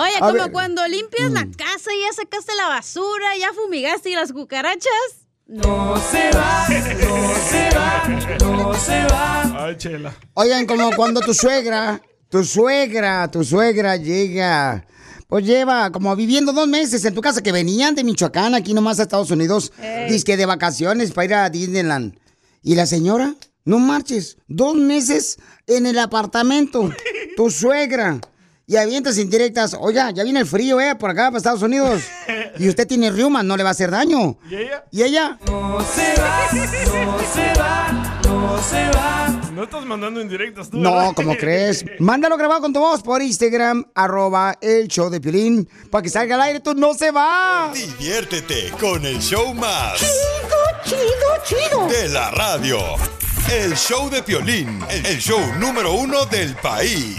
Oye, A como ver. cuando limpias la Mm. casa y ya sacaste la basura, ya fumigaste y las cucarachas. No se va, no se va, no se va. Ay, chela. Oigan, como cuando tu suegra, tu suegra, tu suegra llega, pues lleva como viviendo dos meses en tu casa, que venían de Michoacán aquí nomás a Estados Unidos, Ey. dizque de vacaciones para ir a Disneyland. Y la señora, no marches, dos meses en el apartamento, tu suegra. Y avientas indirectas, oiga, ya viene el frío, eh, por acá para Estados Unidos. Y usted tiene riuma, no le va a hacer daño. ¿Y ella? ¿Y ella? No se va, no se va, no se va. No estás mandando indirectas tú. No, ¿verdad? ¿cómo crees? Mándalo grabado con tu voz por Instagram, arroba el show de Piolín, para que salga al aire, tú no se va. Diviértete con el show más. Chido, chido, chido. De la radio. El show de Piolín, el show número uno del país.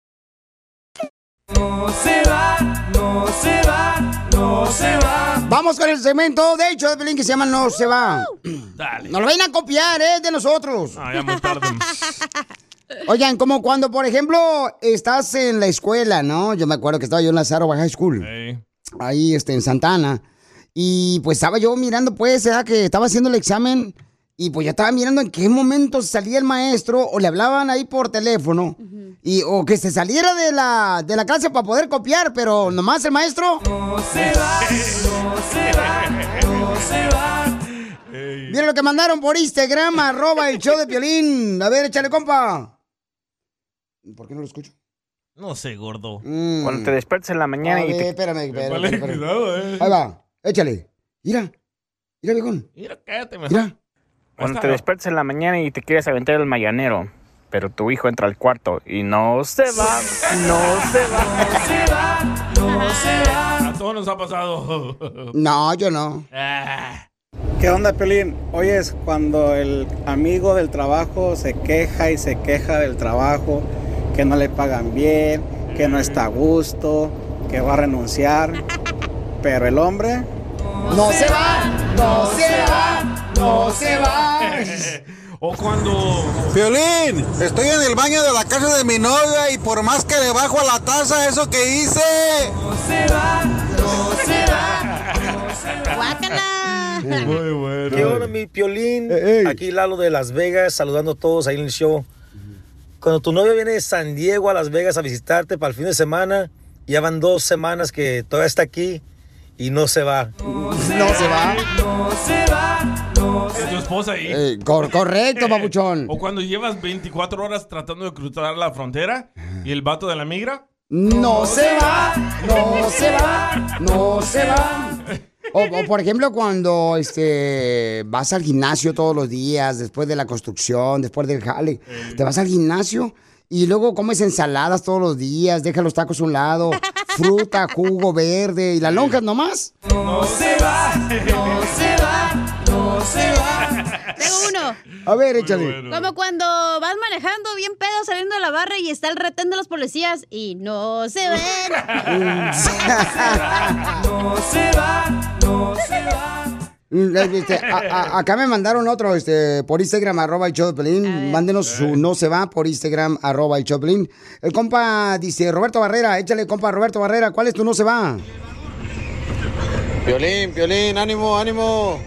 No se va, no se va, no se va. Vamos con el segmento de hecho de Piolín que se llama No se va. Dale. No lo vayan a copiar, ¿eh? De nosotros. Ah, ya muy tarde. Oigan, como cuando, por ejemplo, estás en la escuela, ¿no? Yo me acuerdo que estaba yo en la Sarova High School. Ahí, este, en Santana. Y pues estaba yo mirando, pues, era que estaba haciendo el examen. Y pues ya estaba mirando en qué momento salía el maestro o le hablaban ahí por teléfono. Y, o que se saliera de la, de la clase para poder copiar, pero nomás el maestro. No se va, no se va, no se va. Mira lo que mandaron por Instagram, arroba el show de Piolín. A ver, échale, compa. ¿Por qué no lo escucho? No sé, gordo. Cuando te despiertas en la mañana A y ver, te... espérame, espérame, espérame. cuidado, eh. Ahí va, échale. Mira, mira, viejón. Mira, cállate, mejor. Mira. Cuando te despiertas en la mañana y te quieres aventar el mañanero, pero tu hijo entra al cuarto y no se va, no se va. No se va. A todos nos ha pasado. No, yo no. Ah. ¿Qué onda, Pelín? Oyes, cuando el amigo del trabajo se queja y se queja del trabajo, que no le pagan bien, que no está a gusto, que va a renunciar, pero el hombre... No se va, no se va, no se va. O cuando... Violín, estoy en el baño de la casa de mi novia y por más que le bajo a la taza eso que hice. No se va, no se va. Guácala. Muy bueno. ¿Qué onda, mi piolín? Aquí Lalo de Las Vegas, saludando a todos ahí en el show. Cuando tu novio viene de San Diego a Las Vegas a visitarte para el fin de semana, ya van dos semanas que todavía está aquí y no se va. No se va. No se va, no Es tu esposa ahí. Eh, cor- correcto, papuchón. O cuando llevas 24 horas tratando de cruzar la frontera y el vato de la migra. No se va, no se va, no se va. O, o, por ejemplo, cuando este, vas al gimnasio todos los días, después de la construcción, después del jale, te vas al gimnasio y luego comes ensaladas todos los días, deja los tacos a un lado, fruta, jugo verde y las lonjas nomás. No se va, no se va, no se va. Tengo uno. A ver, échale. Como cuando vas manejando bien pedo saliendo de la barra y está el retén de los policías y no se ven. No se va, no se va. Mm, eh, este, a- a- acá me mandaron otro este, por Instagram, arroba el Pelín. Mándenos su no se va por Instagram, arroba el Pelín. El compa dice, Roberto Barrera, échale compa Roberto Barrera, ¿cuál es tu no se va? Piolín, Piolín, ánimo, ánimo.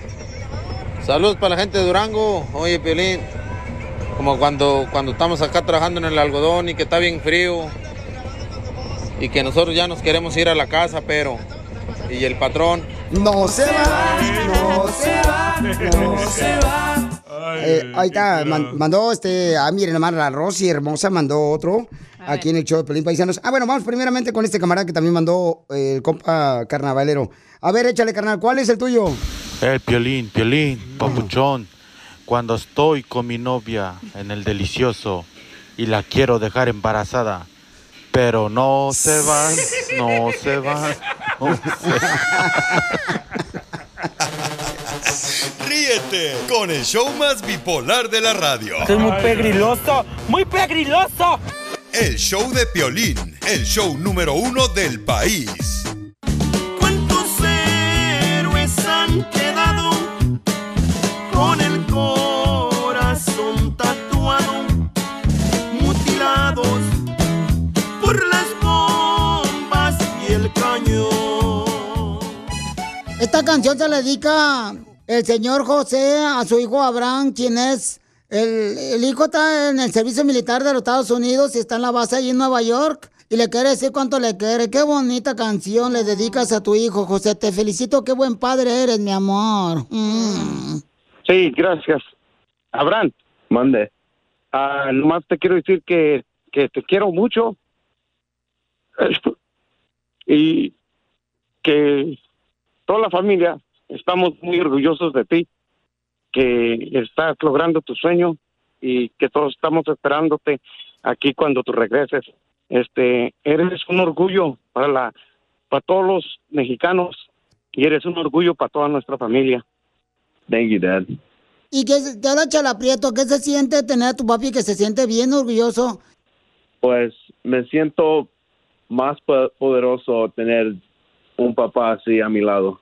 Salud para la gente de Durango. Oye, Piolín, como cuando, cuando estamos acá trabajando en el algodón y que está bien frío y que nosotros ya nos queremos ir a la casa, pero... Y el patrón... No se va, no se va, no se va. Eh, ahí está, man- mandó este, ah, miren, hermana, la Rosy hermosa mandó otro aquí en el show de Pelín Paisanos. Ah, bueno, vamos primeramente con este camarada que también mandó eh, el compa carnavalero. A ver, échale, carnal, ¿cuál es el tuyo? El piolín, piolín, papuchón. Cuando estoy con mi novia en el delicioso y la quiero dejar embarazada, pero no se van, no se van. no se Ríete con el show más bipolar de la radio. Esto es muy pegriloso, muy pegriloso. El show de Piolín, el show número uno del país. Esta canción se le dedica el señor José a su hijo Abraham, quien es. El, hijo está en el servicio militar de los Estados Unidos y está en la base allí en Nueva York. Y le quiere decir cuánto le quiere. Qué bonita canción le dedicas a tu hijo, José. Te felicito, qué buen padre eres, mi amor. Mm. Sí, gracias. Abraham, mande. Ah, nomás te quiero decir que, que te quiero mucho y que toda la familia estamos muy orgullosos de ti, que estás logrando tu sueño y que todos estamos esperándote aquí cuando tú regreses. Este, eres un orgullo para la para todos los mexicanos y eres un orgullo para toda nuestra familia. Thank you, Dad. Y que se- te habla Chala Prieto, ¿qué se siente tener a tu papi que se siente bien orgulloso? pues me siento más po- poderoso tener un papá así a mi lado.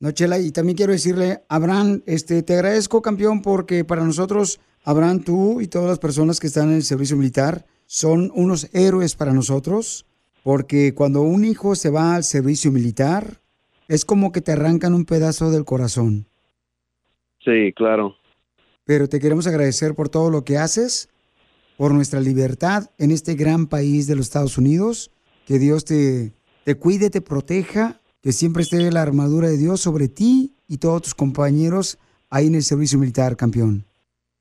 No, Chela, y también quiero decirle, Abraham, este, te agradezco, campeón, porque para nosotros, Abraham, tú y todas las personas que están en el servicio militar son unos héroes para nosotros, porque cuando un hijo se va al servicio militar, es como que te arrancan un pedazo del corazón. Sí, claro. Pero te queremos agradecer por todo lo que haces, por nuestra libertad en este gran país de los Estados Unidos. Que Dios te, te cuide, te proteja, que siempre esté la armadura de Dios sobre ti y todos tus compañeros ahí en el servicio militar, campeón.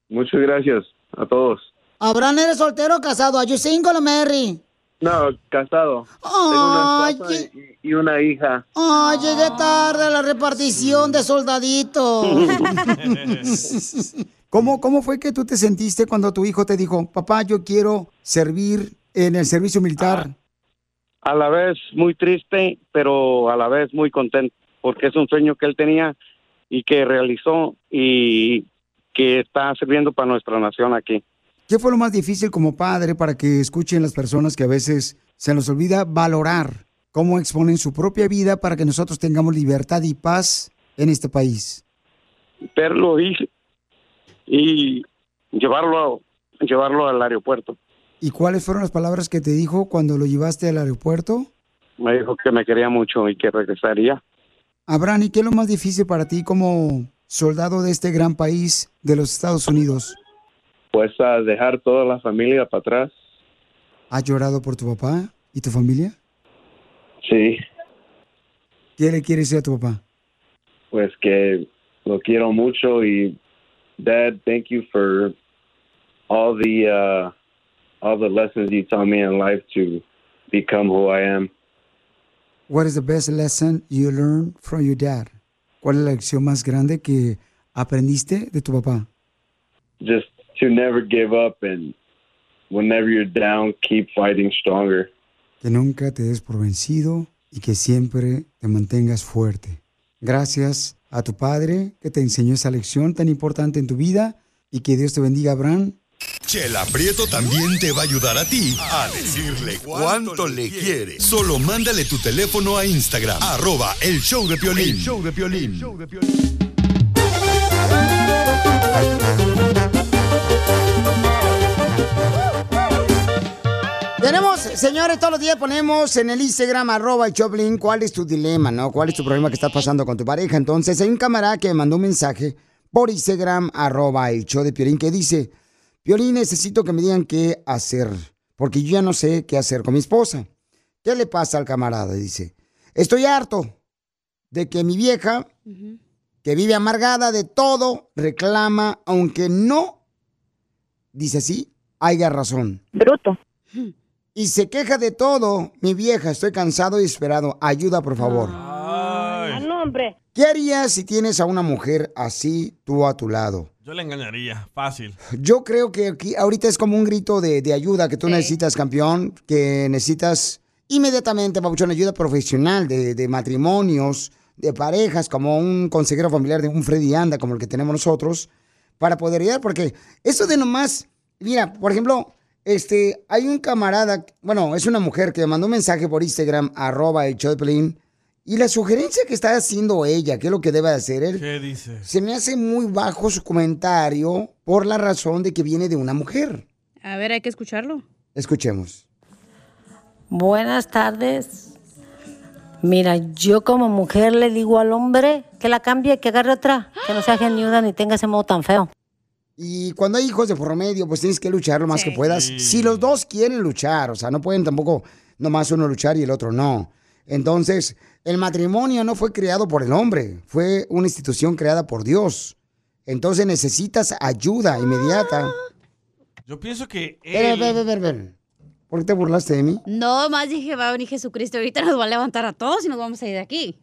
Muchas gracias a todos. Abraham, ¿eres soltero o casado? ¿Are you single or married? No, casado. Ay, Tengo una esposa y, y una hija. Ay, llegué tarde a la repartición de soldaditos. ¿Cómo, ¿Cómo fue que tú te sentiste cuando tu hijo te dijo, papá, yo quiero servir en el servicio militar? A la vez muy triste, pero a la vez muy contento, porque es un sueño que él tenía y que realizó y que está sirviendo para nuestra nación aquí. ¿Qué fue lo más difícil como padre para que escuchen las personas que a veces se nos olvida valorar cómo exponen su propia vida para que nosotros tengamos libertad y paz en este país? verlo y, y llevarlo, llevarlo al aeropuerto. ¿Y cuáles fueron las palabras que te dijo cuando lo llevaste al aeropuerto? Me dijo que me quería mucho y que regresaría. Abraham, ¿y qué es lo más difícil para ti como soldado de este gran país de los Estados Unidos? Pues a dejar toda la familia para atrás. ¿Has llorado por tu papá y tu familia? Sí, ¿Qué le quieres decir a tu papá? pues que lo quiero mucho y Dad, thank you for all the uh, all the lessons you taught me in life to become who I am. What is the best lesson you learned from your dad? ¿Cuál es la lección más grande que aprendiste de tu papá? Just to never give up and whenever you're down, keep fighting stronger. Que nunca te des por vencido y que siempre te mantengas fuerte. Gracias a tu padre que te enseñó esa lección tan importante en tu vida y que Dios te bendiga, Abraham. Chela Prieto también te va a ayudar a ti a decirle cuánto le quiere. Solo mándale tu teléfono a Instagram, arroba el show de Piolín. El show de Piolín. Tenemos, señores, todos los días ponemos en el Instagram, arroba el Choplin, cuál es tu dilema, ¿no? ¿Cuál es tu problema que estás pasando con tu pareja? Entonces, hay un camarada que me mandó un mensaje por Instagram, arroba el show de Piolín, que dice, Piolín, necesito que me digan qué hacer, porque yo ya no sé qué hacer con mi esposa. ¿Qué le pasa al camarada? Dice, estoy harto de que mi vieja, que vive amargada de todo, reclama, aunque no, dice así, haya razón. Bruto. Y se queja de todo. Mi vieja, estoy cansado y esperado. Ayuda, por favor. Ah, hombre. ¿Qué harías si tienes a una mujer así tú a tu lado? Yo le engañaría, fácil. Yo creo que aquí, ahorita es como un grito de, de ayuda que tú necesitas, campeón, que necesitas inmediatamente, Pabuchón, ayuda profesional de, de matrimonios, de parejas, como un consejero familiar de un Freddy Anda, como el que tenemos nosotros, para poder ayudar, porque eso de nomás, mira, por ejemplo, este, hay un camarada, bueno, es una mujer que me mandó un mensaje por Instagram, arroba el show de Pelín, y la sugerencia que está haciendo ella, que es lo que debe hacer él, ¿Qué dice? se me hace muy bajo su comentario por la razón de que viene de una mujer. A ver, hay que escucharlo. Escuchemos. Buenas tardes. Mira, yo como mujer le digo al hombre que la cambie, que agarre otra, que no sea geniuda ni tenga ese modo tan feo. Y cuando hay hijos de por medio, pues tienes que luchar lo más que puedas. Si los dos quieren luchar, o sea, no pueden tampoco nomás uno luchar y el otro no. Entonces, el matrimonio no fue creado por el hombre, fue una institución creada por Dios. Entonces necesitas ayuda inmediata. Yo pienso que Ver, él... ver, ver. ¿Por qué te burlaste de mí? No, más dije, va a venir Jesucristo, ahorita nos va a levantar a todos y nos vamos a ir de aquí.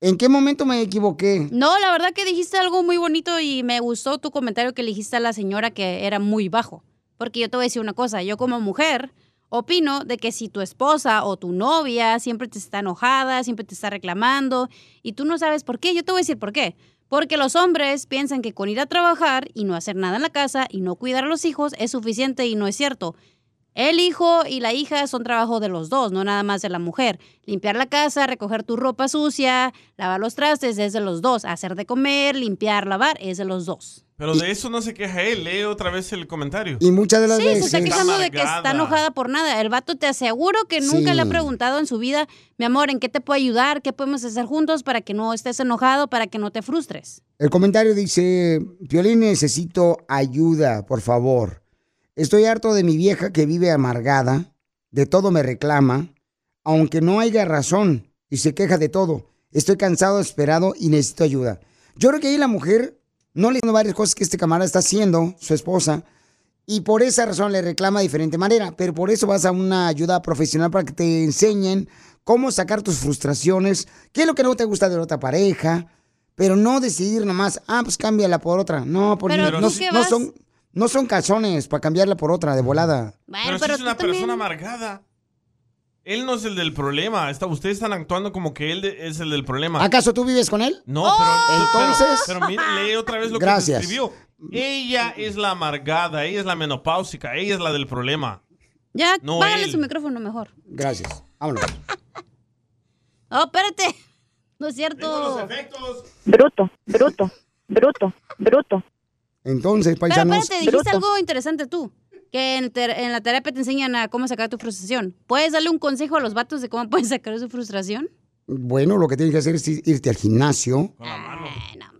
¿En qué momento me equivoqué? No, la verdad que dijiste algo muy bonito y me gustó tu comentario que le dijiste a la señora que era muy bajo. Porque yo te voy a decir una cosa, yo como mujer opino de que si tu esposa o tu novia siempre te está enojada, siempre te está reclamando y tú no sabes por qué, yo te voy a decir por qué. Porque los hombres piensan que con ir a trabajar y no hacer nada en la casa y no cuidar a los hijos es suficiente y no es cierto. El hijo y la hija son trabajo de los dos, no nada más de la mujer. Limpiar la casa, recoger tu ropa sucia, lavar los trastes es de los dos. Hacer de comer, limpiar, lavar es de los dos. Pero de eso no se queja él, lee otra vez el comentario. Y muchas de las Sí, se veces... está quejando de que está enojada por nada. El vato te aseguro que nunca Sí. le ha preguntado en su vida, mi amor, ¿en qué te puedo ayudar? ¿Qué podemos hacer juntos para que no estés enojado, para que no te frustres? El comentario dice, Piolín, necesito ayuda, por favor. Estoy harto de mi vieja que vive amargada, de todo me reclama, aunque no haya razón y se queja de todo. Estoy cansado, esperado y necesito ayuda. Yo creo que ahí la mujer no le entiende varias cosas que este camarada está haciendo, su esposa, y por esa razón le reclama de diferente manera. Pero por eso vas a una ayuda profesional para que te enseñen cómo sacar tus frustraciones, qué es lo que no te gusta de la otra pareja, pero no decidir nomás, ah, pues cámbiala por otra. No, porque Pero no, no vas- son, no son calzones para cambiarla por otra de volada. pero, si es una persona amargada. Él no es el del problema. Está, ustedes están actuando como que él de- es el del problema. ¿Acaso tú vives con él? No, pero Entonces- Pero, pero mire, lee otra vez lo Gracias. que escribió. Ella es la amargada, ella es la menopáusica, ella es la del problema. Ya, No págale él. su micrófono mejor. Gracias. Vámonos. Oh, espérate. No es cierto. Bruto, bruto, bruto, bruto. Entonces, Pero paisanos... espérate, dijiste algo interesante tú. Que en, ter- en la terapia te enseñan a cómo sacar tu frustración. ¿Puedes darle un consejo a los vatos de cómo pueden sacar su frustración? Bueno, lo que tienes que hacer es ir- irte al gimnasio.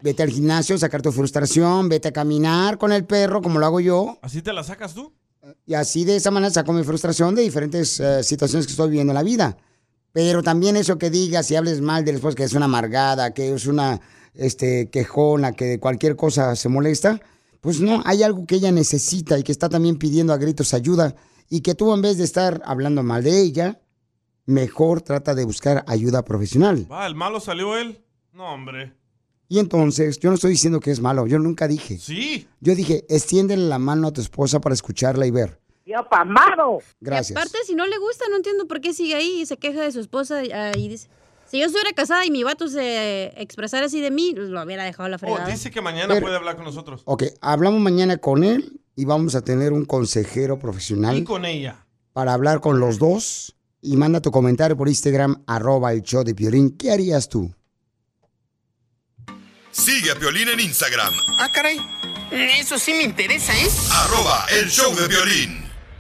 Vete al gimnasio, sacar tu frustración, vete a caminar con el perro, como lo hago yo. ¿Así te la sacas tú? Y así de esa manera saco mi frustración de diferentes eh, situaciones que estoy viviendo en la vida. Pero también eso que digas y hables mal de la esposa, que es una amargada, que es una este, quejona, que de cualquier cosa se molesta, pues no, hay algo que ella necesita y que está también pidiendo a gritos ayuda. Y que tú en vez de estar hablando mal de ella, mejor trata de buscar ayuda profesional. Va, el malo salió él. No, hombre. Y entonces, yo no estoy diciendo que es malo, yo nunca dije. Sí. Yo dije, extiéndele la mano a tu esposa para escucharla y ver. ¡Yo pamado! Gracias. Y aparte, si no le gusta, no entiendo por qué sigue ahí y se queja de su esposa ah, y dice... Si yo estuviera casada y mi vato se expresara así de mí, lo hubiera dejado la Oh, fregada. dice que mañana Pero- puede hablar con nosotros. Ok, hablamos mañana con él y vamos a tener un consejero Y profesional con ella. para hablar con los dos. Y manda tu comentario por Instagram, arroba el show de Piolín. ¿Qué harías tú? Sigue a Piolín en Instagram, Ah, caray. Eso sí me interesa, ¿eh? arroba el show de violín.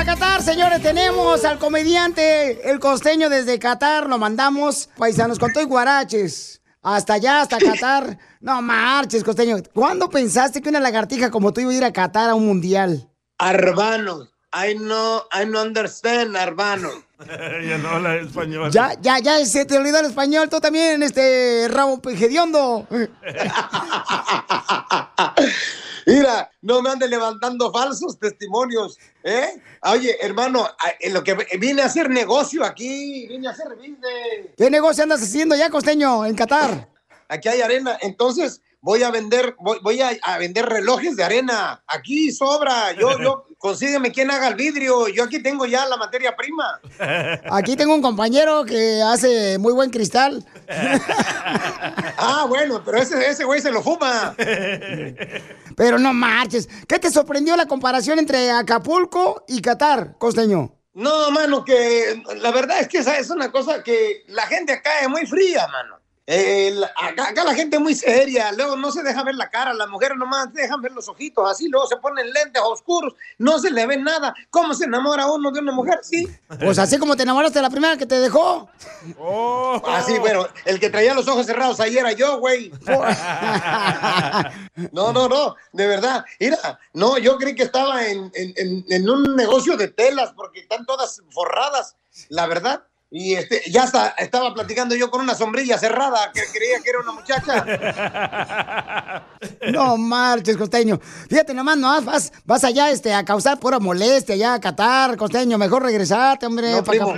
A Qatar, señores. Tenemos al comediante, el costeño desde Qatar. Lo mandamos, paisanos, con todo y guaraches. Hasta allá, hasta Qatar. No marches, costeño. ¿Cuándo pensaste que una lagartija como tú iba a ir a Qatar a un mundial? Arbano. I know, I no understand, Arbano. ya no habla español. Ya, ya, ya se te olvidó el español. Tú también, este rabo hediondo. Mira, no me anden levantando falsos testimonios, ¿eh? Oye, hermano, en lo que vine a hacer negocio aquí, vine a hacer business. ¿Qué negocio andas haciendo ya, costeño, en Qatar? Aquí hay arena, entonces voy a vender, voy, voy a, a vender relojes de arena. Aquí sobra, yo, yo, consígueme quien haga el vidrio. Yo aquí tengo ya la materia prima. Aquí tengo un compañero que hace muy buen cristal. Ah, bueno, pero ese, ese güey se lo fuma. Pero no marches. ¿Qué te sorprendió la comparación entre Acapulco y Qatar, costeño? No, mano, que la verdad es que esa es una cosa que la gente acá es muy fría, mano. Acá, acá la gente es muy seria, luego no se deja ver la cara, las mujeres nomás dejan ver los ojitos, así luego se ponen lentes oscuros, no se le ve nada. ¿Cómo se enamora uno de una mujer? Sí. Pues así como te enamoraste de la primera que te dejó. Así, bueno, el que traía los ojos cerrados ahí era yo, güey. No, no, no, de verdad. Mira, no, yo creí que estaba en- en- en un negocio de telas porque están todas forradas, la verdad. Y este, ya hasta estaba platicando yo con una sombrilla cerrada que creía que era una muchacha. No marches, costeño. Fíjate nomás, no vas, vas allá este, a causar pura molestia, allá a Qatar, costeño. Mejor regresarte, hombre. No, primo.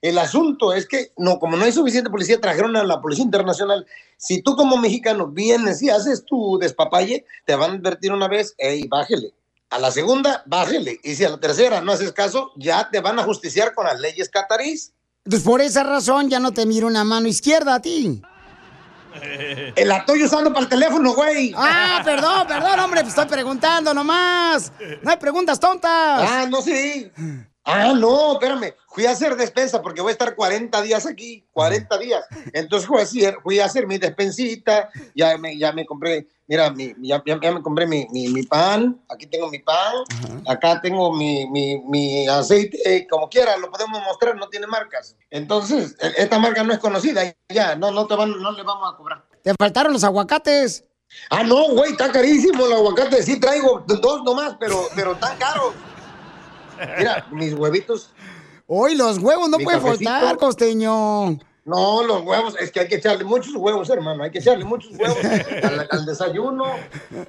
El asunto es que, no, como no hay suficiente policía, trajeron a la Policía Internacional. Si tú como mexicano vienes y haces tu despapalle, te van a advertir una vez, hey, bájele. A la segunda, bájele. Y si a la tercera no haces caso, ya te van a justiciar con las leyes catarís. Entonces, por esa razón ya no te miro una mano izquierda a ti. El la estoy usando para el teléfono, güey. Ah, perdón, perdón, hombre, pues estoy preguntando nomás. No hay preguntas tontas. Ah, no, sí. Ah, no, espérame. Fui a hacer despensa porque voy a estar 40 días aquí, 40 días. Entonces fui a hacer, fui a hacer mi despensita, ya me, ya me compré, mira, mi, ya, me compré mi, mi- mi pan, aquí tengo mi pan, acá tengo mi, aceite, eh, como quiera, lo podemos mostrar, no tiene marcas. Entonces, e- esta marca no es conocida, ya, no, no, te van, no le vamos a cobrar. Te faltaron los aguacates. Ah, no, güey, está carísimo el aguacate. Sí traigo dos nomás, pero, pero tan caros. Mira, mis huevitos. Hoy los huevos no pueden cafecito. faltar, costeño. No, los huevos, es que hay que echarle muchos huevos, hermano. Hay que echarle muchos huevos al, al desayuno.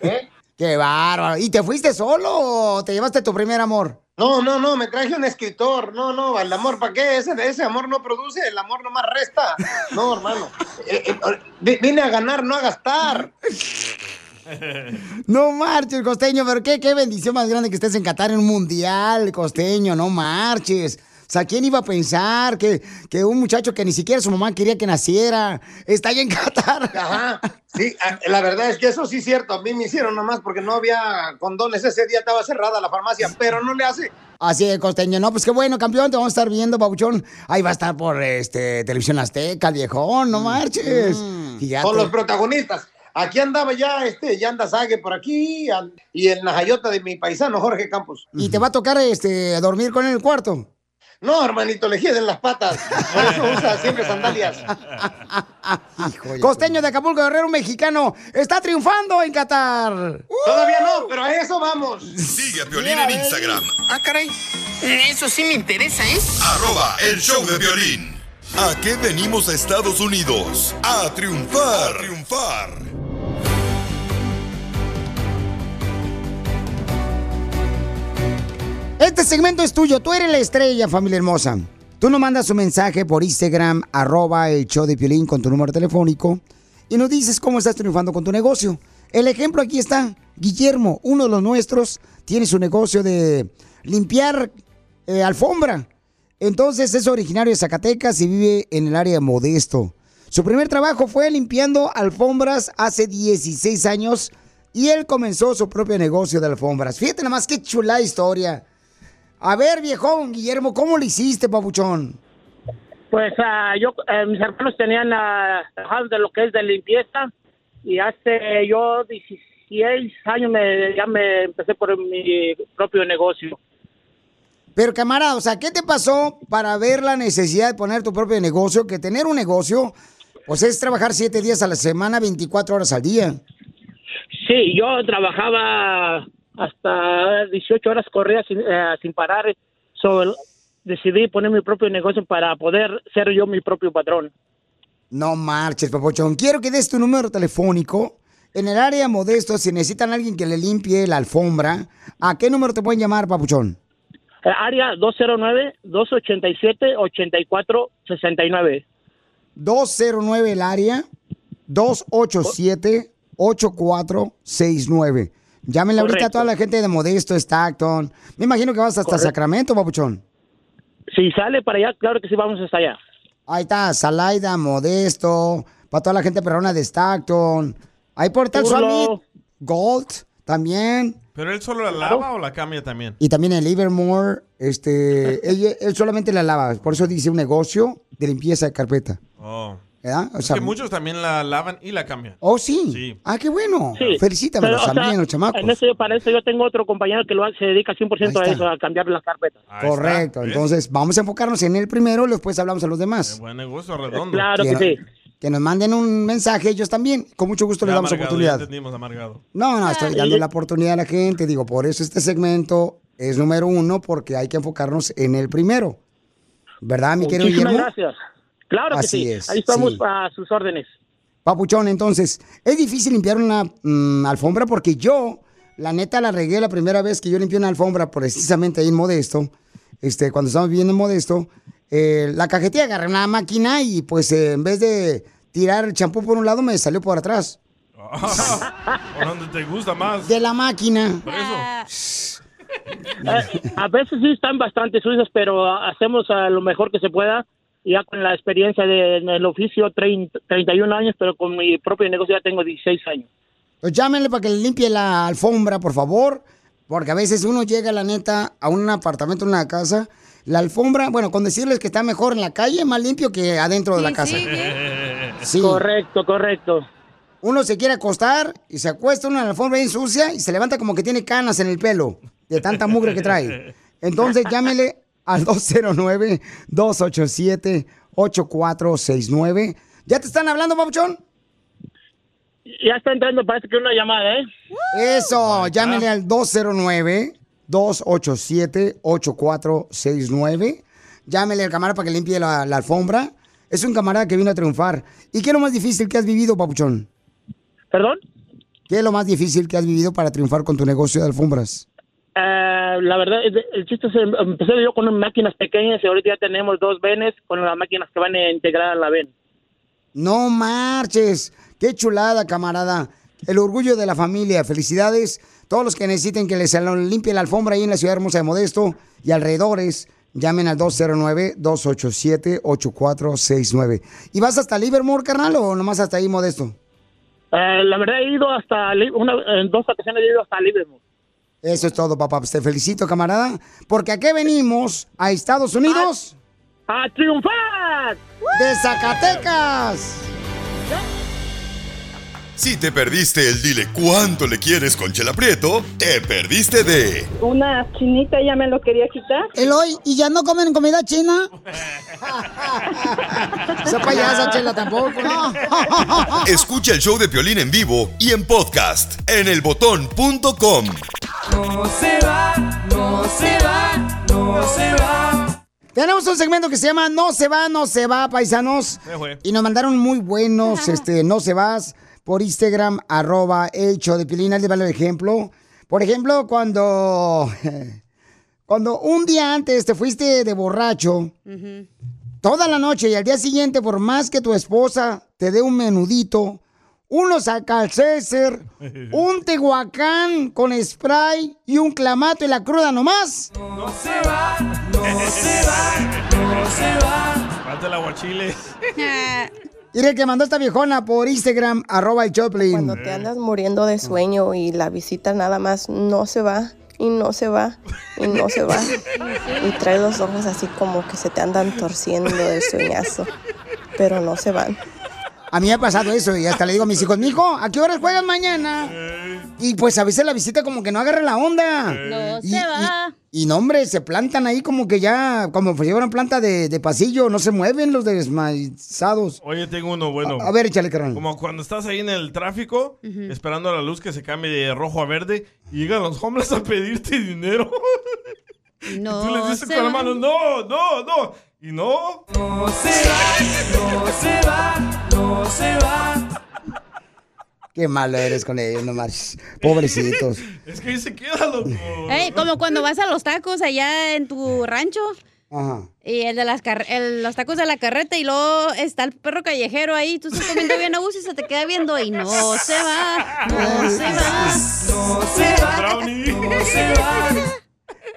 ¿eh? Qué bárbaro. ¿Y te fuiste solo o te llevaste tu primer amor? No, no, no, me traje un escritor. No, no, el amor, ¿para qué? Ese, ese amor no produce, el amor nomás resta. No, hermano. Eh, eh, vi- vine a ganar, no a gastar. No marches, costeño, pero qué, qué bendición más grande que estés en Qatar en un mundial, costeño, no marches. O sea, ¿quién iba a pensar que, que un muchacho que ni siquiera su mamá quería que naciera está allá en Qatar? Ajá. Sí, ah, la verdad es que eso sí es cierto. A mí me hicieron nomás porque no había condones. Ese día estaba cerrada la farmacia, pero no le hace. Así es, costeño. No, pues qué bueno, campeón, te vamos a estar viendo, Pabuchón. Ahí va a estar por este Televisión Azteca, el viejón, no marches. Fíjate. Con los protagonistas. Aquí andaba ya, este, ya anda Sague por aquí y el Najayota de mi paisano Jorge Campos. ¿Y te va a tocar este dormir con él en el cuarto? No, hermanito, le en las patas. Por eso usa siempre sandalias. Costeño de Acapulco, Guerrero mexicano, está triunfando en Qatar. Todavía no, pero a eso vamos. Sigue a Piolín en Instagram, Ah, caray. Eso sí me interesa, ¿eh? arroba el show de violín. ¿A qué venimos a Estados Unidos? A triunfar. A triunfar. Este segmento es tuyo, tú eres la estrella, familia hermosa. Tú nos mandas un mensaje por Instagram, arroba el show de Piolín con tu número telefónico y nos dices cómo estás triunfando con tu negocio. El ejemplo aquí está, Guillermo, uno de los nuestros, tiene su negocio de limpiar eh, alfombra. Entonces es originario de Zacatecas y vive en el área de Modesto. Su primer trabajo fue limpiando alfombras hace 16 años y él comenzó su propio negocio de alfombras. Fíjate nada más qué chula historia. A ver, viejón, Guillermo, ¿cómo lo hiciste, papuchón? Pues ah, yo, eh, mis hermanos tenían trabajaban de lo que es de limpieza y hace yo 16 años me, ya me empecé por mi propio negocio. Pero camarada, o sea, ¿qué te pasó para ver la necesidad de poner tu propio negocio? Que tener un negocio, pues es trabajar siete días a la semana, 24 horas al día. Sí, yo trabajaba hasta 18 horas corridas sin, eh, sin parar. So, decidí poner mi propio negocio para poder ser yo mi propio patrón. No marches, papuchón. Quiero que des tu número telefónico. En el área modesto, si necesitan a alguien que le limpie la alfombra, ¿a qué número te pueden llamar, papuchón? Eh, área 209-287-8469. 209 el área 287-8469. Llámenle ahorita a Correcto. toda la gente de Modesto, Stockton. Me imagino que vas hasta Correcto. Sacramento, papuchón. Si sale para allá, claro que sí, vamos hasta allá. Ahí está, Salaida, Modesto, para toda la gente perrona de Stockton. Ahí por tal Gold también. ¿Pero él solo la lava o la cambia también? Y también el Livermore, este, él, él solamente la lava, por eso dice un negocio de limpieza de carpeta. Oh. ¿Verdad? O es sea, que muchos también la lavan y la cambian. Oh, sí. Sí. Ah, qué bueno. Sí. Felicítamelos Pero, o sea, también, los chamacos. En eso, para eso yo tengo otro compañero que lo se dedica 100% a eso, a cambiar las carpetas. Correcto. Entonces, vamos a enfocarnos en el primero y después hablamos a los demás. Buen negocio redondo. Claro que sí. Que nos manden un mensaje ellos también. Con mucho gusto les Ya damos amargado, ya oportunidad. entendimos, amargado. No, no, estoy Ah, dando la oportunidad a la gente. Digo, por eso este segmento es número uno, porque hay que enfocarnos en el primero. ¿Verdad, mi querido Muchísimas Guillermo? gracias. Claro que Así sí. es, Ahí estamos sí. a sus órdenes. Papuchón, entonces, es difícil limpiar una mm, alfombra porque yo, la neta, la regué la primera vez que yo limpié una alfombra, precisamente ahí en Modesto, este, cuando estábamos viviendo en Modesto, eh, la cajetilla agarré una máquina y pues eh, en vez de tirar el champú por un lado, me salió por atrás. ¿Por dónde te gusta más? De la máquina. Por eso. Eh, a veces sí están bastante sucios, pero hacemos a lo mejor que se pueda. Ya con la experiencia de, en el oficio, 30, 31 años, pero con mi propio negocio ya tengo 16 años. Pues llámenle para que le limpie la alfombra, por favor. Porque a veces uno llega, la neta, a un apartamento, en una casa, la alfombra, bueno, con decirles que está mejor en la calle, más limpio que adentro de la casa. Sí. Correcto, correcto. Uno se quiere acostar y se acuesta uno en la alfombra bien sucia y se levanta como que tiene canas en el pelo de tanta mugre que trae. Entonces llámele al 209-287-8469. ¿Ya te están hablando, papuchón? Ya está entrando, parece que una llamada, ¿eh? Eso, llámele al 209-287-8469. Llámele al camarada para que limpie la, la alfombra. Es un camarada que vino a triunfar. ¿Y qué es lo más difícil que has vivido, papuchón? ¿Perdón? ¿Qué es lo más difícil que has vivido para triunfar con tu negocio de alfombras? Eh, la verdad, el, chiste es, em- empecé yo con máquinas pequeñas y ahorita ya tenemos dos venes con las máquinas que van a integrar a la ven. No marches. Qué chulada, camarada. El orgullo de la familia. Felicidades. Todos los que necesiten que les limpie la alfombra ahí en la ciudad hermosa de Modesto y alrededores, llamen al 209-287-8469. ¿Y vas hasta Livermore, carnal, o nomás hasta ahí, Modesto? Eh, la verdad, he ido hasta, una, en dos ocasiones he ido hasta Liverpool. Eso es todo, papá. Pues te felicito, camarada. Porque aquí venimos a Estados Unidos. ¡A, triunfar! ¡De Zacatecas! Si te perdiste el dile cuánto le quieres con Chela Prieto, te perdiste de Una chinita ya me lo quería quitar. Eloy, ¿y ya no comen comida china? Esa payasa, Chela, tampoco. Escucha el show de Piolín en vivo y en podcast en elbotón.com. No se va, no se va, no se va. Tenemos un segmento que se llama No se va, no se va, paisanos. Fue. Y nos mandaron muy buenos, este, no se vas, por Instagram, arroba el show de Pilín. Ahí les va el ejemplo. Por ejemplo, cuando, cuando un día antes te fuiste de borracho, toda la noche y al día siguiente, por más que tu esposa te dé un menudito, unos César, un tehuacán con spray y un clamato y la cruda nomás. No se va, no se va, no se va. Falta el aguachile. Mire que mandó esta viejona por Instagram, arroba el Choplin. Cuando te andas muriendo de sueño y la visita nada más no se va y no se va y no se va y trae los ojos así como que se te andan torciendo del sueñazo, pero no se van. A mí me ha pasado eso y hasta le digo a mis hijos, mijo, ¿a qué horas juegan mañana? Y pues a veces la visita como que no agarra la onda. No Y- se va. Y no, hombre, se plantan ahí como que ya, como si fuera una planta de, de pasillo, no se mueven los desmaizados. Oye, tengo uno bueno. A- a ver, échale, carnal. Como cuando estás ahí en el tráfico, esperando a la luz que se cambie de rojo a verde, y llegan los hombres a pedirte dinero. No Tú les dices con la mano, no, no, no. Y no. No se va, no se va, no se va. Qué malo eres con ellos, no marches. Pobrecitos. Es que ahí se queda, loco. Ey, como cuando vas a los tacos allá en tu rancho. Ajá. Y el de las car- el- los tacos de la carreta y luego está el perro callejero ahí, tú estás comiendo bien a gusto y se te queda viendo y no se va, no se va. No se va, no se va.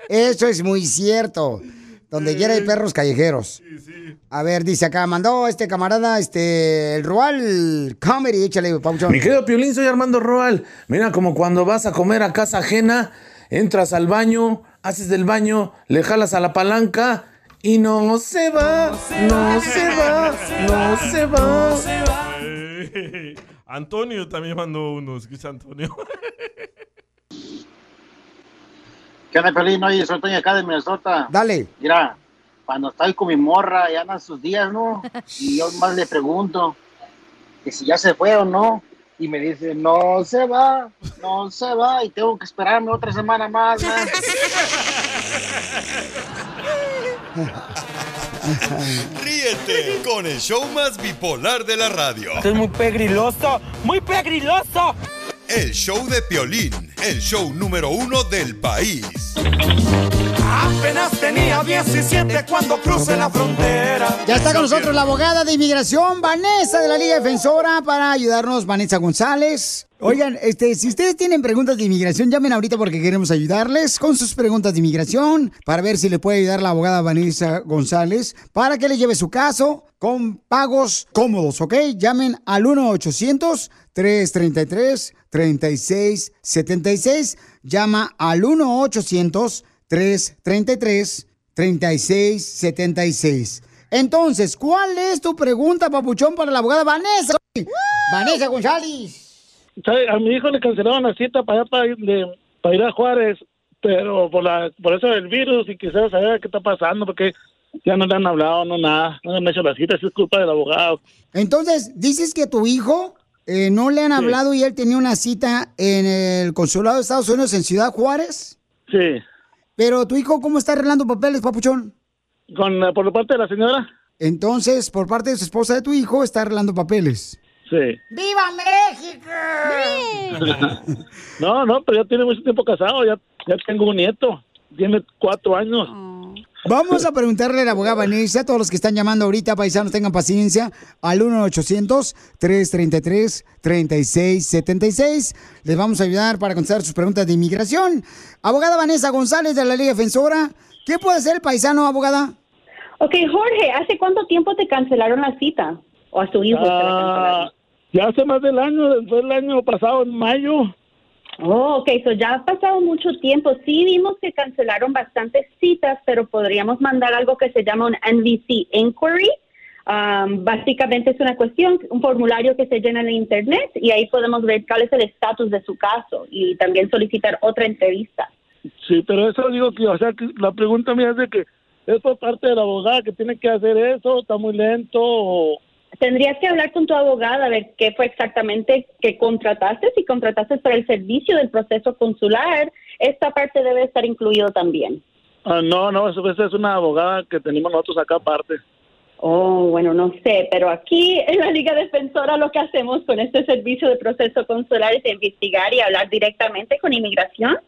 Eso es muy cierto. Donde quiera hay perros callejeros. A ver, dice acá, mandó este camarada, este, el Rual Comedy, échale, Pauchón. Mi querido Piolín, soy Armando Roal. Mira, como cuando vas a comer a casa ajena, entras al baño, haces del baño, le jalas a la palanca y no se va, no se va, no se va. Eh, Antonio también mandó uno. Escucha, Antonio. ¿Qué onda, Pelín? Oye, soy Toño acá de Minnesota. Dale. Mira, cuando estoy con mi morra, ya andan sus días, ¿no? Y yo más le pregunto que si ya se fue o no. Y me dice, no se va, no se va. Y tengo que esperarme otra semana más, ¿no? Ríete con el show más bipolar de la radio. Esto es muy pegriloso, muy pegriloso. El show de Piolín, el show número uno del país. Apenas tenía 17 cuando crucé la frontera. Ya está con nosotros la abogada de inmigración, Vanessa de la Liga Defensora, para ayudarnos, Vanessa González. Oigan, este, si ustedes tienen preguntas de inmigración, llamen ahorita porque queremos ayudarles con sus preguntas de inmigración para ver si le puede ayudar la abogada Vanessa González para que le lleve su caso con pagos cómodos, ¿ok? Llamen al 1-800-333-3676. Llama al 1-800-333-3676. 3676 Entonces, ¿cuál es tu pregunta, papuchón, para la abogada Vanessa? Vanessa González. A mi hijo le cancelaron la cita para, allá, para, ir, de- para ir a Juárez, pero por, la, por eso del virus y quisiera saber qué está pasando, porque ya no le han hablado, no nada, no le han hecho la cita, eso es culpa del abogado. Entonces, dices que tu hijo eh, no le han hablado y él tenía una cita en el consulado de Estados Unidos en Ciudad Juárez. Sí. Pero tu hijo, ¿cómo está arreglando papeles, papuchón? Con, eh, por parte de la señora. Entonces, por parte de su esposa de tu hijo, está arreglando papeles. Sí. ¡Viva México! No, no, pero ya tiene mucho tiempo casado, ya, ya tengo un nieto, tiene cuatro años. Vamos a preguntarle a la abogada Vanessa, a todos los que están llamando ahorita, paisanos, tengan paciencia, al 1-800-333-3676. Les vamos a ayudar para contestar sus preguntas de inmigración. Abogada Vanessa González de la Liga Defensora, ¿qué puede hacer el paisano, abogada? Ok, Jorge, ¿hace cuánto tiempo te cancelaron la cita? ¿O a su hijo se la cancelaron? Ah, ya hace más del año, fue el año pasado, en mayo. Oh, ok, so ya ha pasado mucho tiempo. Sí vimos que cancelaron bastantes citas, pero podríamos mandar algo que se llama un NVC Inquiry. Um, básicamente es una cuestión, un formulario que se llena en internet y ahí podemos ver cuál es el estatus de su caso y también solicitar otra entrevista. Sí, pero eso digo que, o sea, que la pregunta mía es de que es por parte de la abogada que tiene que hacer eso, está muy lento. o- Tendrías que hablar con tu abogada a ver qué fue exactamente que contrataste. Si contrataste para el servicio del proceso consular, esta parte debe estar incluido también. Ah, no, no, eso, esa es una abogada que tenemos nosotros acá aparte. Oh, bueno, no sé, pero aquí en la Liga Defensora lo que hacemos con este servicio de proceso consular es investigar y hablar directamente con inmigración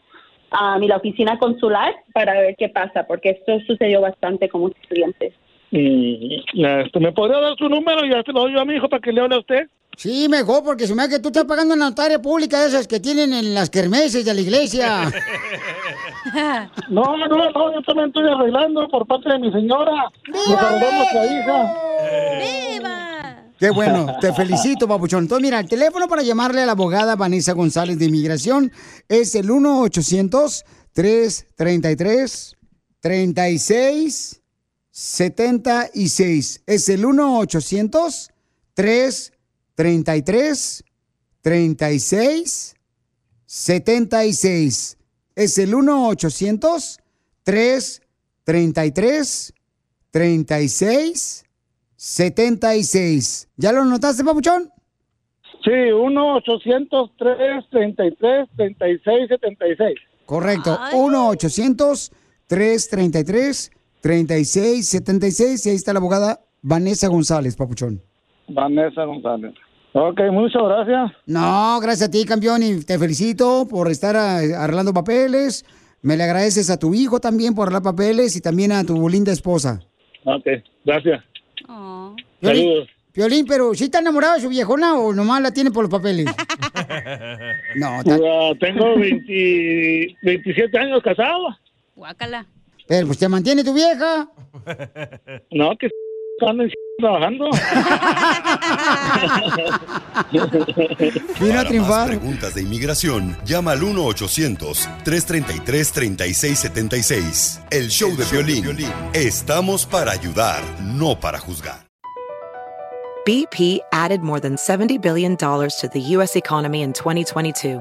um, y la oficina consular para ver qué pasa, porque esto sucedió bastante con muchos clientes. Y, este, ¿Me podría dar su número y ya se lo doy yo a mi hijo para que le hable a usted? Sí, mejor, porque se me hace que tú estás pagando una notaria pública de esas que tienen en las kermeses de la iglesia. No, no, no, yo también estoy arreglando por parte de mi señora. Nos arreglamos la hija. Qué bueno, te felicito, papuchón. Entonces, mira, el teléfono para llamarle a la abogada Vanessa González de Inmigración es el 1-800-333-3676. Es el 1-800-333-3676. Es el 1-800-333-3676. 76. ¿Ya lo notaste, papuchón? Sí, 1-800-333-3676. Correcto. 1-800-333-3676. Y ahí está la abogada Vanessa González, papuchón. Vanessa González. Ok, muchas gracias. No, gracias a ti, campeón, y te felicito por estar arreglando papeles. Me le agradeces a tu hijo también por arreglar papeles y también a tu linda esposa. Ok, gracias. Piolín, Saludos. Piolín, pero ¿sí está enamorado de su viejona o nomás la tiene por los papeles? No, está- tengo 20 27 años casado. Guácala. Pero pues te mantiene tu vieja. No, que ando trabajando. Vino a Para triunfar. más preguntas de inmigración, llama al 1-800-333-3676. El show de violín. Estamos para ayudar, no para juzgar. BP added more than $70 billion to the U.S. economy in 2022.